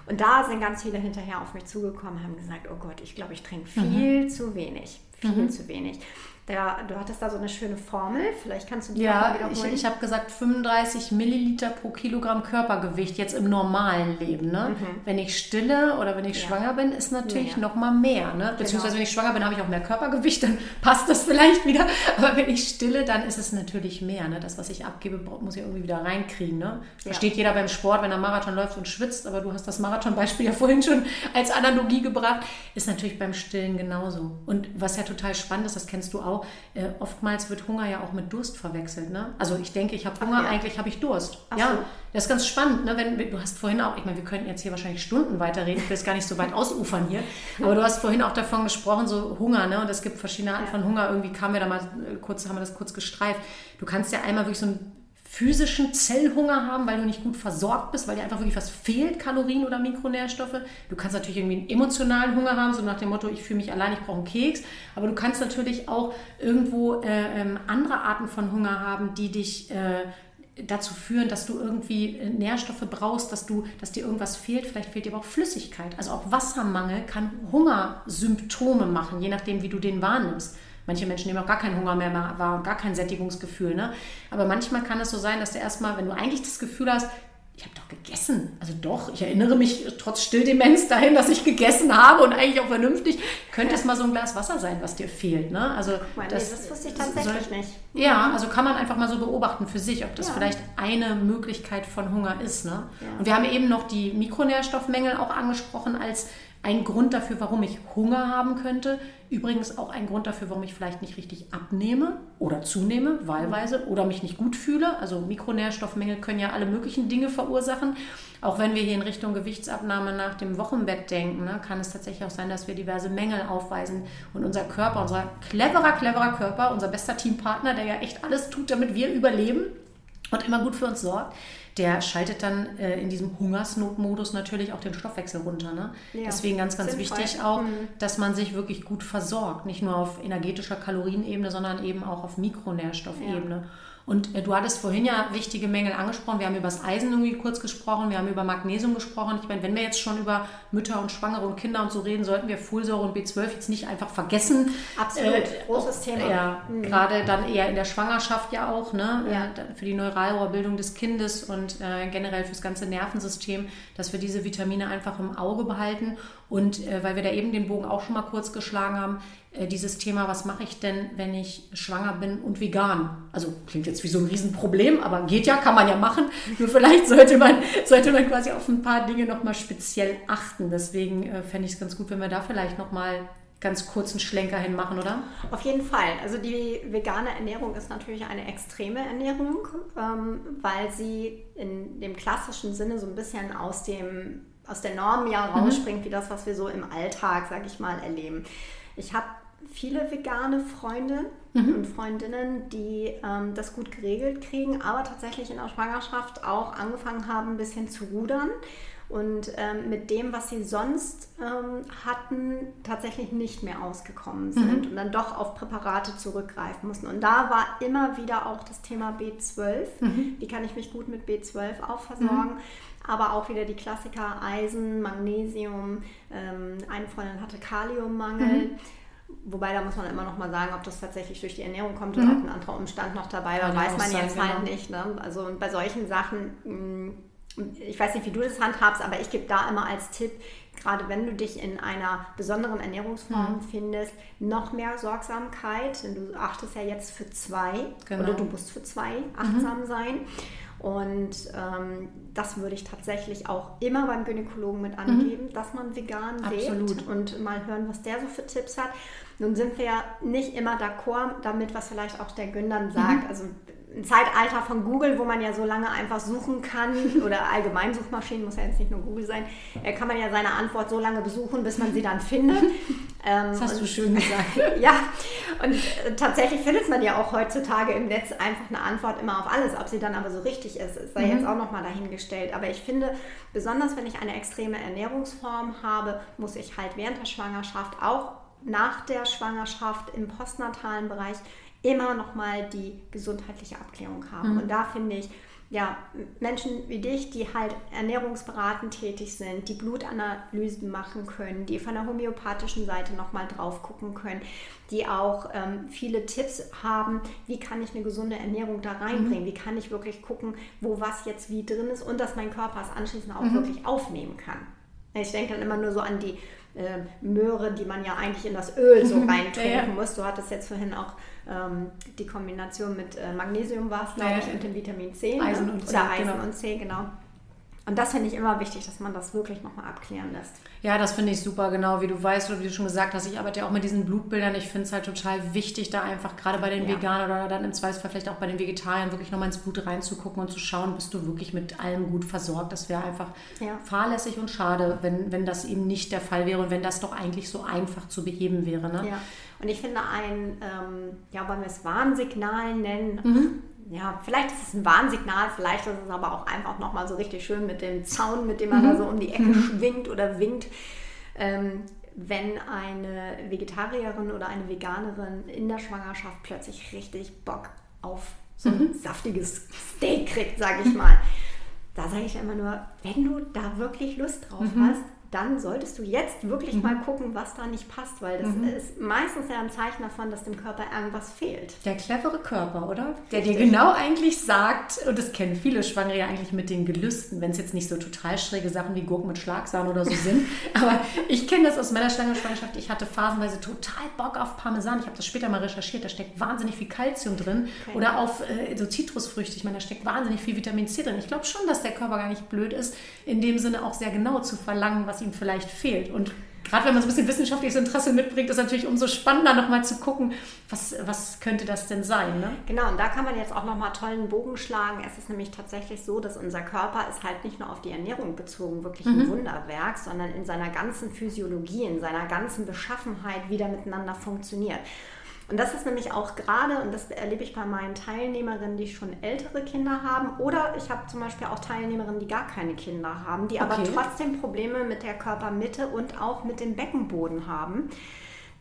Und da sind ganz viele hinterher auf mich zugekommen, haben gesagt, oh Gott, ich glaube, ich trinke mhm. viel zu wenig, viel mhm. zu wenig. Der, du hattest da so eine schöne Formel, vielleicht kannst du die ja, wiederholen. Ich, ich habe gesagt 35 Milliliter pro Kilogramm Körpergewicht jetzt im normalen Leben. Ne? Mhm. Wenn ich stille oder wenn ich ja. schwanger bin, ist natürlich mehr. noch mal mehr. Ne? Genau. Beziehungsweise genau. wenn ich schwanger bin, habe ich auch mehr Körpergewicht, dann passt das vielleicht wieder. Aber wenn ich stille, dann ist es natürlich mehr. Ne? Das, was ich abgebe, muss ich irgendwie wieder reinkriegen. Ne? Versteht ja. jeder beim Sport, wenn er Marathon läuft und schwitzt, aber du hast das Marathon-Beispiel ja vorhin schon als Analogie gebracht, ist natürlich beim Stillen genauso. Und was ja total spannend ist, das kennst du auch, äh, oftmals wird Hunger ja auch mit Durst verwechselt. Ne? Also ich denke, ich habe Hunger, ja. eigentlich habe ich Durst. Ach ja, so. das ist ganz spannend. Ne? Wenn, du hast vorhin auch, ich meine, wir könnten jetzt hier wahrscheinlich Stunden weiterreden, ich will es gar nicht so weit ausufern hier, aber du hast vorhin auch davon gesprochen, so Hunger, ne? und es gibt verschiedene Arten ja. von Hunger. Irgendwie kamen wir da mal äh, kurz, haben wir das kurz gestreift. Du kannst ja einmal wirklich so ein physischen Zellhunger haben, weil du nicht gut versorgt bist, weil dir einfach wirklich was fehlt, Kalorien oder Mikronährstoffe. Du kannst natürlich irgendwie einen emotionalen Hunger haben, so nach dem Motto, ich fühle mich allein, ich brauche einen Keks. Aber du kannst natürlich auch irgendwo äh, ähm, andere Arten von Hunger haben, die dich äh, dazu führen, dass du irgendwie äh, Nährstoffe brauchst, dass, du, dass dir irgendwas fehlt. Vielleicht fehlt dir aber auch Flüssigkeit. Also auch Wassermangel kann Hungersymptome machen, je nachdem, wie du den wahrnimmst. Manche Menschen nehmen auch gar keinen Hunger mehr wahr und gar kein Sättigungsgefühl. Ne? Aber manchmal kann es so sein, dass du erstmal, wenn du eigentlich das Gefühl hast, ich habe doch gegessen. Also doch, ich erinnere mich trotz Stilldemenz dahin, dass ich gegessen habe und eigentlich auch vernünftig. Könnte es mal so ein Glas Wasser sein, was dir fehlt. Ne? Also mal, das, das wusste ich tatsächlich soll, nicht. Ja, also kann man einfach mal so beobachten für sich, ob das ja. vielleicht eine Möglichkeit von Hunger ist. Ne? Ja. Und wir haben eben noch die Mikronährstoffmängel auch angesprochen als ein Grund dafür, warum ich Hunger haben könnte. Übrigens auch ein Grund dafür, warum ich vielleicht nicht richtig abnehme oder zunehme, wahlweise, oder mich nicht gut fühle. Also Mikronährstoffmängel können ja alle möglichen Dinge verursachen. Auch wenn wir hier in Richtung Gewichtsabnahme nach dem Wochenbett denken, ne, kann es tatsächlich auch sein, dass wir diverse Mängel aufweisen und unser Körper, unser cleverer, cleverer Körper, unser bester Teampartner, der ja echt alles tut, damit wir überleben und immer gut für uns sorgt, der schaltet dann äh, in diesem Hungersnotmodus natürlich auch den Stoffwechsel runter. Ne? Ja, Deswegen ganz, ganz sinnvoll. wichtig auch, mhm. dass man sich wirklich gut versorgt. Nicht nur auf energetischer Kalorienebene, sondern eben auch auf Mikronährstoffebene. Ja. Und äh, du hattest vorhin ja wichtige Mängel angesprochen. Wir haben über das Eisen irgendwie kurz gesprochen, wir haben über Magnesium gesprochen. Ich meine, wenn wir jetzt schon über Mütter und Schwangere und Kinder und so reden, sollten wir Folsäure und B12 jetzt nicht einfach vergessen. Absolut, äh, großes Thema. Ja, mhm. gerade dann eher in der Schwangerschaft ja auch, ne? Ja. Äh, für die Neuralrohrbildung des Kindes und äh, generell fürs ganze Nervensystem, dass wir diese Vitamine einfach im Auge behalten. Und äh, weil wir da eben den Bogen auch schon mal kurz geschlagen haben, äh, dieses Thema, was mache ich denn, wenn ich schwanger bin und vegan? Also klingt jetzt wie so ein Riesenproblem, aber geht ja, kann man ja machen. Nur vielleicht sollte man, sollte man quasi auf ein paar Dinge nochmal speziell achten. Deswegen äh, fände ich es ganz gut, wenn wir da vielleicht nochmal ganz kurzen Schlenker hinmachen, oder? Auf jeden Fall. Also die vegane Ernährung ist natürlich eine extreme Ernährung, ähm, weil sie in dem klassischen Sinne so ein bisschen aus dem aus der Norm ja mhm. rausspringt, mhm. wie das, was wir so im Alltag, sag ich mal, erleben. Ich habe viele vegane Freunde mhm. und Freundinnen, die ähm, das gut geregelt kriegen, aber tatsächlich in der Schwangerschaft auch angefangen haben, ein bisschen zu rudern und ähm, mit dem, was sie sonst ähm, hatten, tatsächlich nicht mehr ausgekommen sind mhm. und dann doch auf Präparate zurückgreifen mussten. Und da war immer wieder auch das Thema B12. Mhm. Wie kann ich mich gut mit B12 auch versorgen? Mhm. Aber auch wieder die Klassiker Eisen, Magnesium. Ähm, eine Freundin hatte Kaliummangel. Mhm. Wobei da muss man immer noch mal sagen, ob das tatsächlich durch die Ernährung kommt oder ob ein anderer Umstand noch dabei war, weiß man jetzt halt genau. nicht. Ne? Also bei solchen Sachen mm, ich weiß nicht, wie du das handhabst, aber ich gebe da immer als Tipp, gerade wenn du dich in einer besonderen Ernährungsform mhm. findest, noch mehr Sorgsamkeit. Denn du achtest ja jetzt für zwei genau. oder du musst für zwei achtsam mhm. sein. Und ähm, das würde ich tatsächlich auch immer beim Gynäkologen mit angeben, mhm. dass man vegan Absolut. lebt und mal hören, was der so für Tipps hat. Nun sind wir ja nicht immer d'accord damit, was vielleicht auch der Gündern sagt. Mhm. Also ein Zeitalter von Google, wo man ja so lange einfach suchen kann, oder allgemein Suchmaschinen, muss ja jetzt nicht nur Google sein, äh, kann man ja seine Antwort so lange besuchen, bis man sie dann findet. das hast und, du schön gesagt. ja, und äh, tatsächlich findet man ja auch heutzutage im Netz einfach eine Antwort immer auf alles. Ob sie dann aber so richtig ist, ist da mhm. jetzt auch nochmal dahingestellt. Aber ich finde, besonders wenn ich eine extreme Ernährungsform habe, muss ich halt während der Schwangerschaft auch nach der Schwangerschaft im postnatalen Bereich immer noch mal die gesundheitliche Abklärung haben. Mhm. Und da finde ich, ja, Menschen wie dich, die halt ernährungsberatend tätig sind, die Blutanalysen machen können, die von der homöopathischen Seite nochmal drauf gucken können, die auch ähm, viele Tipps haben, wie kann ich eine gesunde Ernährung da reinbringen, mhm. wie kann ich wirklich gucken, wo was jetzt wie drin ist und dass mein Körper es anschließend auch mhm. wirklich aufnehmen kann. Ich denke dann immer nur so an die äh, Möhre, die man ja eigentlich in das Öl so reintrinken ja, ja. muss. Du hattest jetzt vorhin auch ähm, die Kombination mit äh, Magnesium war es, glaube ja, ich, und dem Vitamin C. Ne? Eisen und C. Oder Eisen genau. und C, genau. Und das finde ich immer wichtig, dass man das wirklich nochmal abklären lässt. Ja, das finde ich super, genau wie du weißt oder wie du schon gesagt hast. Ich arbeite ja auch mit diesen Blutbildern. Ich finde es halt total wichtig, da einfach gerade bei den ja. Veganern oder dann im Zweifelsfall vielleicht auch bei den Vegetariern wirklich nochmal ins Blut reinzugucken und zu schauen, bist du wirklich mit allem gut versorgt. Das wäre einfach ja. fahrlässig und schade, wenn, wenn das eben nicht der Fall wäre und wenn das doch eigentlich so einfach zu beheben wäre. Ne? Ja. Und ich finde ein, ähm, ja, wollen wir es Warnsignal nennen, mhm ja, vielleicht ist es ein Warnsignal, vielleicht ist es aber auch einfach nochmal so richtig schön mit dem Zaun, mit dem man mhm. da so um die Ecke mhm. schwingt oder winkt. Ähm, wenn eine Vegetarierin oder eine Veganerin in der Schwangerschaft plötzlich richtig Bock auf so ein mhm. saftiges Steak kriegt, sage ich mal. Da sage ich immer nur, wenn du da wirklich Lust drauf mhm. hast, dann solltest du jetzt wirklich mhm. mal gucken, was da nicht passt, weil das mhm. ist meistens ja ein Zeichen davon, dass dem Körper irgendwas fehlt. Der clevere Körper, oder? Der Richtig. dir genau eigentlich sagt, und das kennen viele Schwangere ja eigentlich mit den Gelüsten, wenn es jetzt nicht so total schräge Sachen wie Gurken mit Schlagsahne oder so sind. Aber ich kenne das aus meiner Schwangerschaft. Ich hatte phasenweise total Bock auf Parmesan. Ich habe das später mal recherchiert. Da steckt wahnsinnig viel Kalzium drin. Okay. Oder auf äh, so Zitrusfrüchte. Ich meine, da steckt wahnsinnig viel Vitamin C drin. Ich glaube schon, dass der Körper gar nicht blöd ist, in dem Sinne auch sehr genau zu verlangen, was was ihm vielleicht fehlt. Und gerade wenn man so ein bisschen wissenschaftliches Interesse mitbringt, ist natürlich umso spannender, nochmal zu gucken, was, was könnte das denn sein. Ne? Genau, und da kann man jetzt auch nochmal tollen Bogen schlagen. Es ist nämlich tatsächlich so, dass unser Körper ist halt nicht nur auf die Ernährung bezogen wirklich mhm. ein Wunderwerk, sondern in seiner ganzen Physiologie, in seiner ganzen Beschaffenheit wieder miteinander funktioniert. Und das ist nämlich auch gerade, und das erlebe ich bei meinen Teilnehmerinnen, die schon ältere Kinder haben, oder ich habe zum Beispiel auch Teilnehmerinnen, die gar keine Kinder haben, die okay. aber trotzdem Probleme mit der Körpermitte und auch mit dem Beckenboden haben.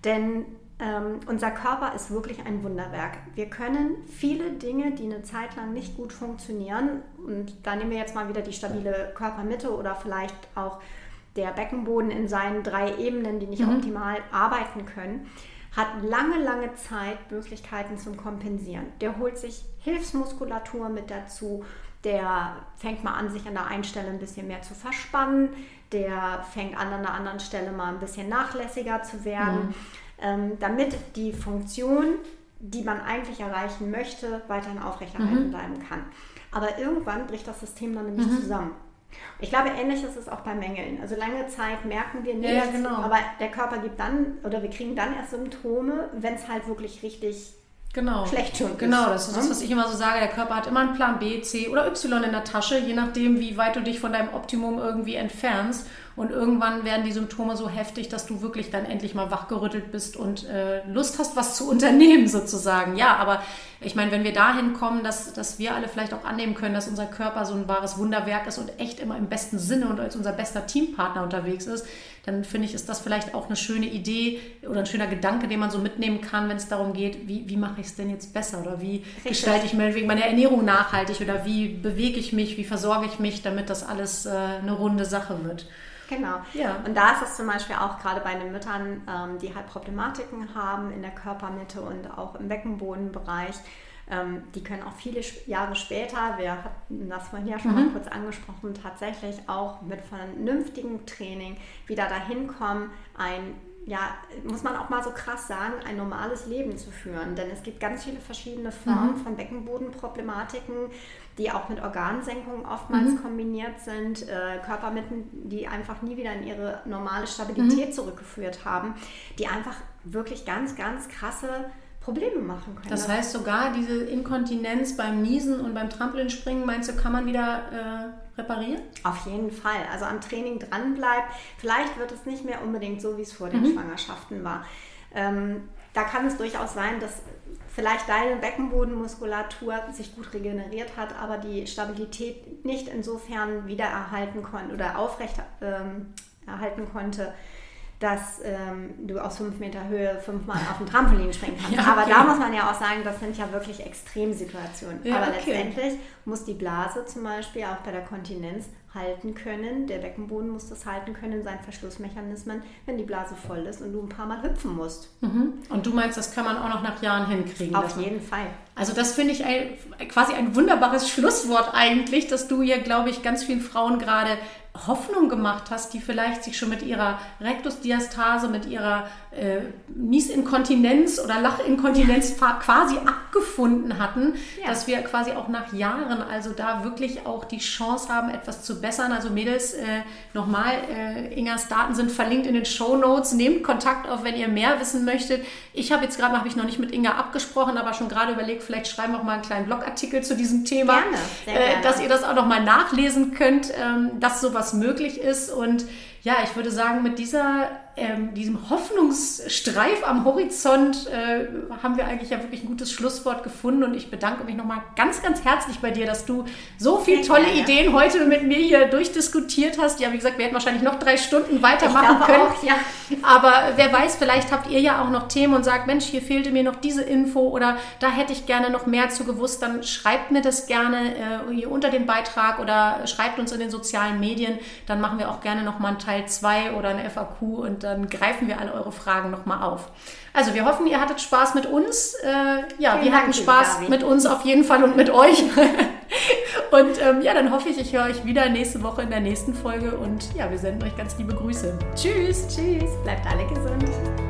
Denn ähm, unser Körper ist wirklich ein Wunderwerk. Wir können viele Dinge, die eine Zeit lang nicht gut funktionieren, und da nehmen wir jetzt mal wieder die stabile Körpermitte oder vielleicht auch der Beckenboden in seinen drei Ebenen, die nicht mhm. optimal arbeiten können, hat lange, lange Zeit Möglichkeiten zum Kompensieren. Der holt sich Hilfsmuskulatur mit dazu, der fängt mal an, sich an der einen Stelle ein bisschen mehr zu verspannen, der fängt an, an der anderen Stelle mal ein bisschen nachlässiger zu werden, mhm. ähm, damit die Funktion, die man eigentlich erreichen möchte, weiterhin aufrechterhalten mhm. bleiben kann. Aber irgendwann bricht das System dann nämlich mhm. zusammen. Ich glaube, ähnlich ist es auch bei Mängeln. Also lange Zeit merken wir nichts, ja, genau. aber der Körper gibt dann oder wir kriegen dann erst Symptome, wenn es halt wirklich richtig genau. schlecht schon ist. Genau, das ist ne? das, was ich immer so sage. Der Körper hat immer einen Plan B, C oder Y in der Tasche, je nachdem, wie weit du dich von deinem Optimum irgendwie entfernst. Und irgendwann werden die Symptome so heftig, dass du wirklich dann endlich mal wachgerüttelt bist und äh, Lust hast, was zu unternehmen sozusagen. Ja, aber ich meine, wenn wir dahin kommen, dass, dass wir alle vielleicht auch annehmen können, dass unser Körper so ein wahres Wunderwerk ist und echt immer im besten Sinne und als unser bester Teampartner unterwegs ist, dann finde ich, ist das vielleicht auch eine schöne Idee oder ein schöner Gedanke, den man so mitnehmen kann, wenn es darum geht, wie, wie mache ich es denn jetzt besser oder wie Richtig. gestalte ich meinetwegen meine Ernährung nachhaltig oder wie bewege ich mich, wie versorge ich mich, damit das alles äh, eine runde Sache wird. Genau. Ja. Und da ist es zum Beispiel auch gerade bei den Müttern, ähm, die halt Problematiken haben in der Körpermitte und auch im Beckenbodenbereich. Ähm, die können auch viele Jahre später, wir hatten das vorhin ja schon mhm. mal kurz angesprochen, tatsächlich auch mit vernünftigem Training wieder dahin kommen, ein ja, muss man auch mal so krass sagen, ein normales Leben zu führen. Denn es gibt ganz viele verschiedene Formen mhm. von Beckenbodenproblematiken, die auch mit Organsenkungen oftmals mhm. kombiniert sind, äh, Körpermitten, die einfach nie wieder in ihre normale Stabilität mhm. zurückgeführt haben, die einfach wirklich ganz, ganz krasse Probleme machen können. Das heißt sogar diese Inkontinenz beim Niesen und beim Trampolinspringen, meinst du, kann man wieder äh, reparieren? Auf jeden Fall. Also am Training dranbleibt. Vielleicht wird es nicht mehr unbedingt so, wie es vor den mhm. Schwangerschaften war. Ähm, da kann es durchaus sein, dass vielleicht deine Beckenbodenmuskulatur sich gut regeneriert hat, aber die Stabilität nicht insofern wiedererhalten konnte oder aufrecht ähm, erhalten konnte, dass ähm, du aus fünf Meter Höhe fünfmal auf dem Trampolin springen kannst. Ja, okay. Aber da muss man ja auch sagen, das sind ja wirklich Extremsituationen. Ja, Aber okay. letztendlich muss die Blase zum Beispiel auch bei der Kontinenz halten können. Der Beckenboden muss das halten können, seinen Verschlussmechanismen, wenn die Blase voll ist und du ein paar Mal hüpfen musst. Mhm. Und du meinst, das kann man auch noch nach Jahren hinkriegen? Auf jeden Fall. Also das finde ich ein, quasi ein wunderbares Schlusswort eigentlich, dass du hier, glaube ich, ganz vielen Frauen gerade Hoffnung gemacht hast, die vielleicht sich schon mit ihrer Rektusdiastase, mit ihrer äh, Niesinkontinenz oder Lachinkontinenz ja. quasi abgefunden hatten, ja. dass wir quasi auch nach Jahren also da wirklich auch die Chance haben, etwas zu bessern. Also Mädels, äh, nochmal, äh, Ingas Daten sind verlinkt in den Show Notes. Nehmt Kontakt auf, wenn ihr mehr wissen möchtet. Ich habe jetzt gerade, habe ich noch nicht mit Inga abgesprochen, aber schon gerade überlegt, vielleicht schreiben wir auch mal einen kleinen Blogartikel zu diesem Thema, gerne, äh, gerne. dass ihr das auch noch mal nachlesen könnt, ähm, dass sowas möglich ist. Und ja, ich würde sagen, mit dieser ähm, diesem Hoffnungsstreif am Horizont äh, haben wir eigentlich ja wirklich ein gutes Schlusswort gefunden und ich bedanke mich nochmal ganz, ganz herzlich bei dir, dass du so viele tolle gerne. Ideen heute mit mir hier durchdiskutiert hast. Ja, wie gesagt, wir hätten wahrscheinlich noch drei Stunden weitermachen können. Auch, ja. Aber wer weiß, vielleicht habt ihr ja auch noch Themen und sagt, Mensch, hier fehlte mir noch diese Info oder da hätte ich gerne noch mehr zu gewusst, dann schreibt mir das gerne äh, hier unter dem Beitrag oder schreibt uns in den sozialen Medien. Dann machen wir auch gerne nochmal einen Teil 2 oder ein FAQ und dann greifen wir alle eure Fragen nochmal auf. Also wir hoffen, ihr hattet Spaß mit uns. Äh, ja, Vielen wir Dank, hatten Spaß Gabi. mit uns auf jeden Fall und mit euch. und ähm, ja, dann hoffe ich, ich höre euch wieder nächste Woche in der nächsten Folge und ja, wir senden euch ganz liebe Grüße. Tschüss. Tschüss. Bleibt alle gesund.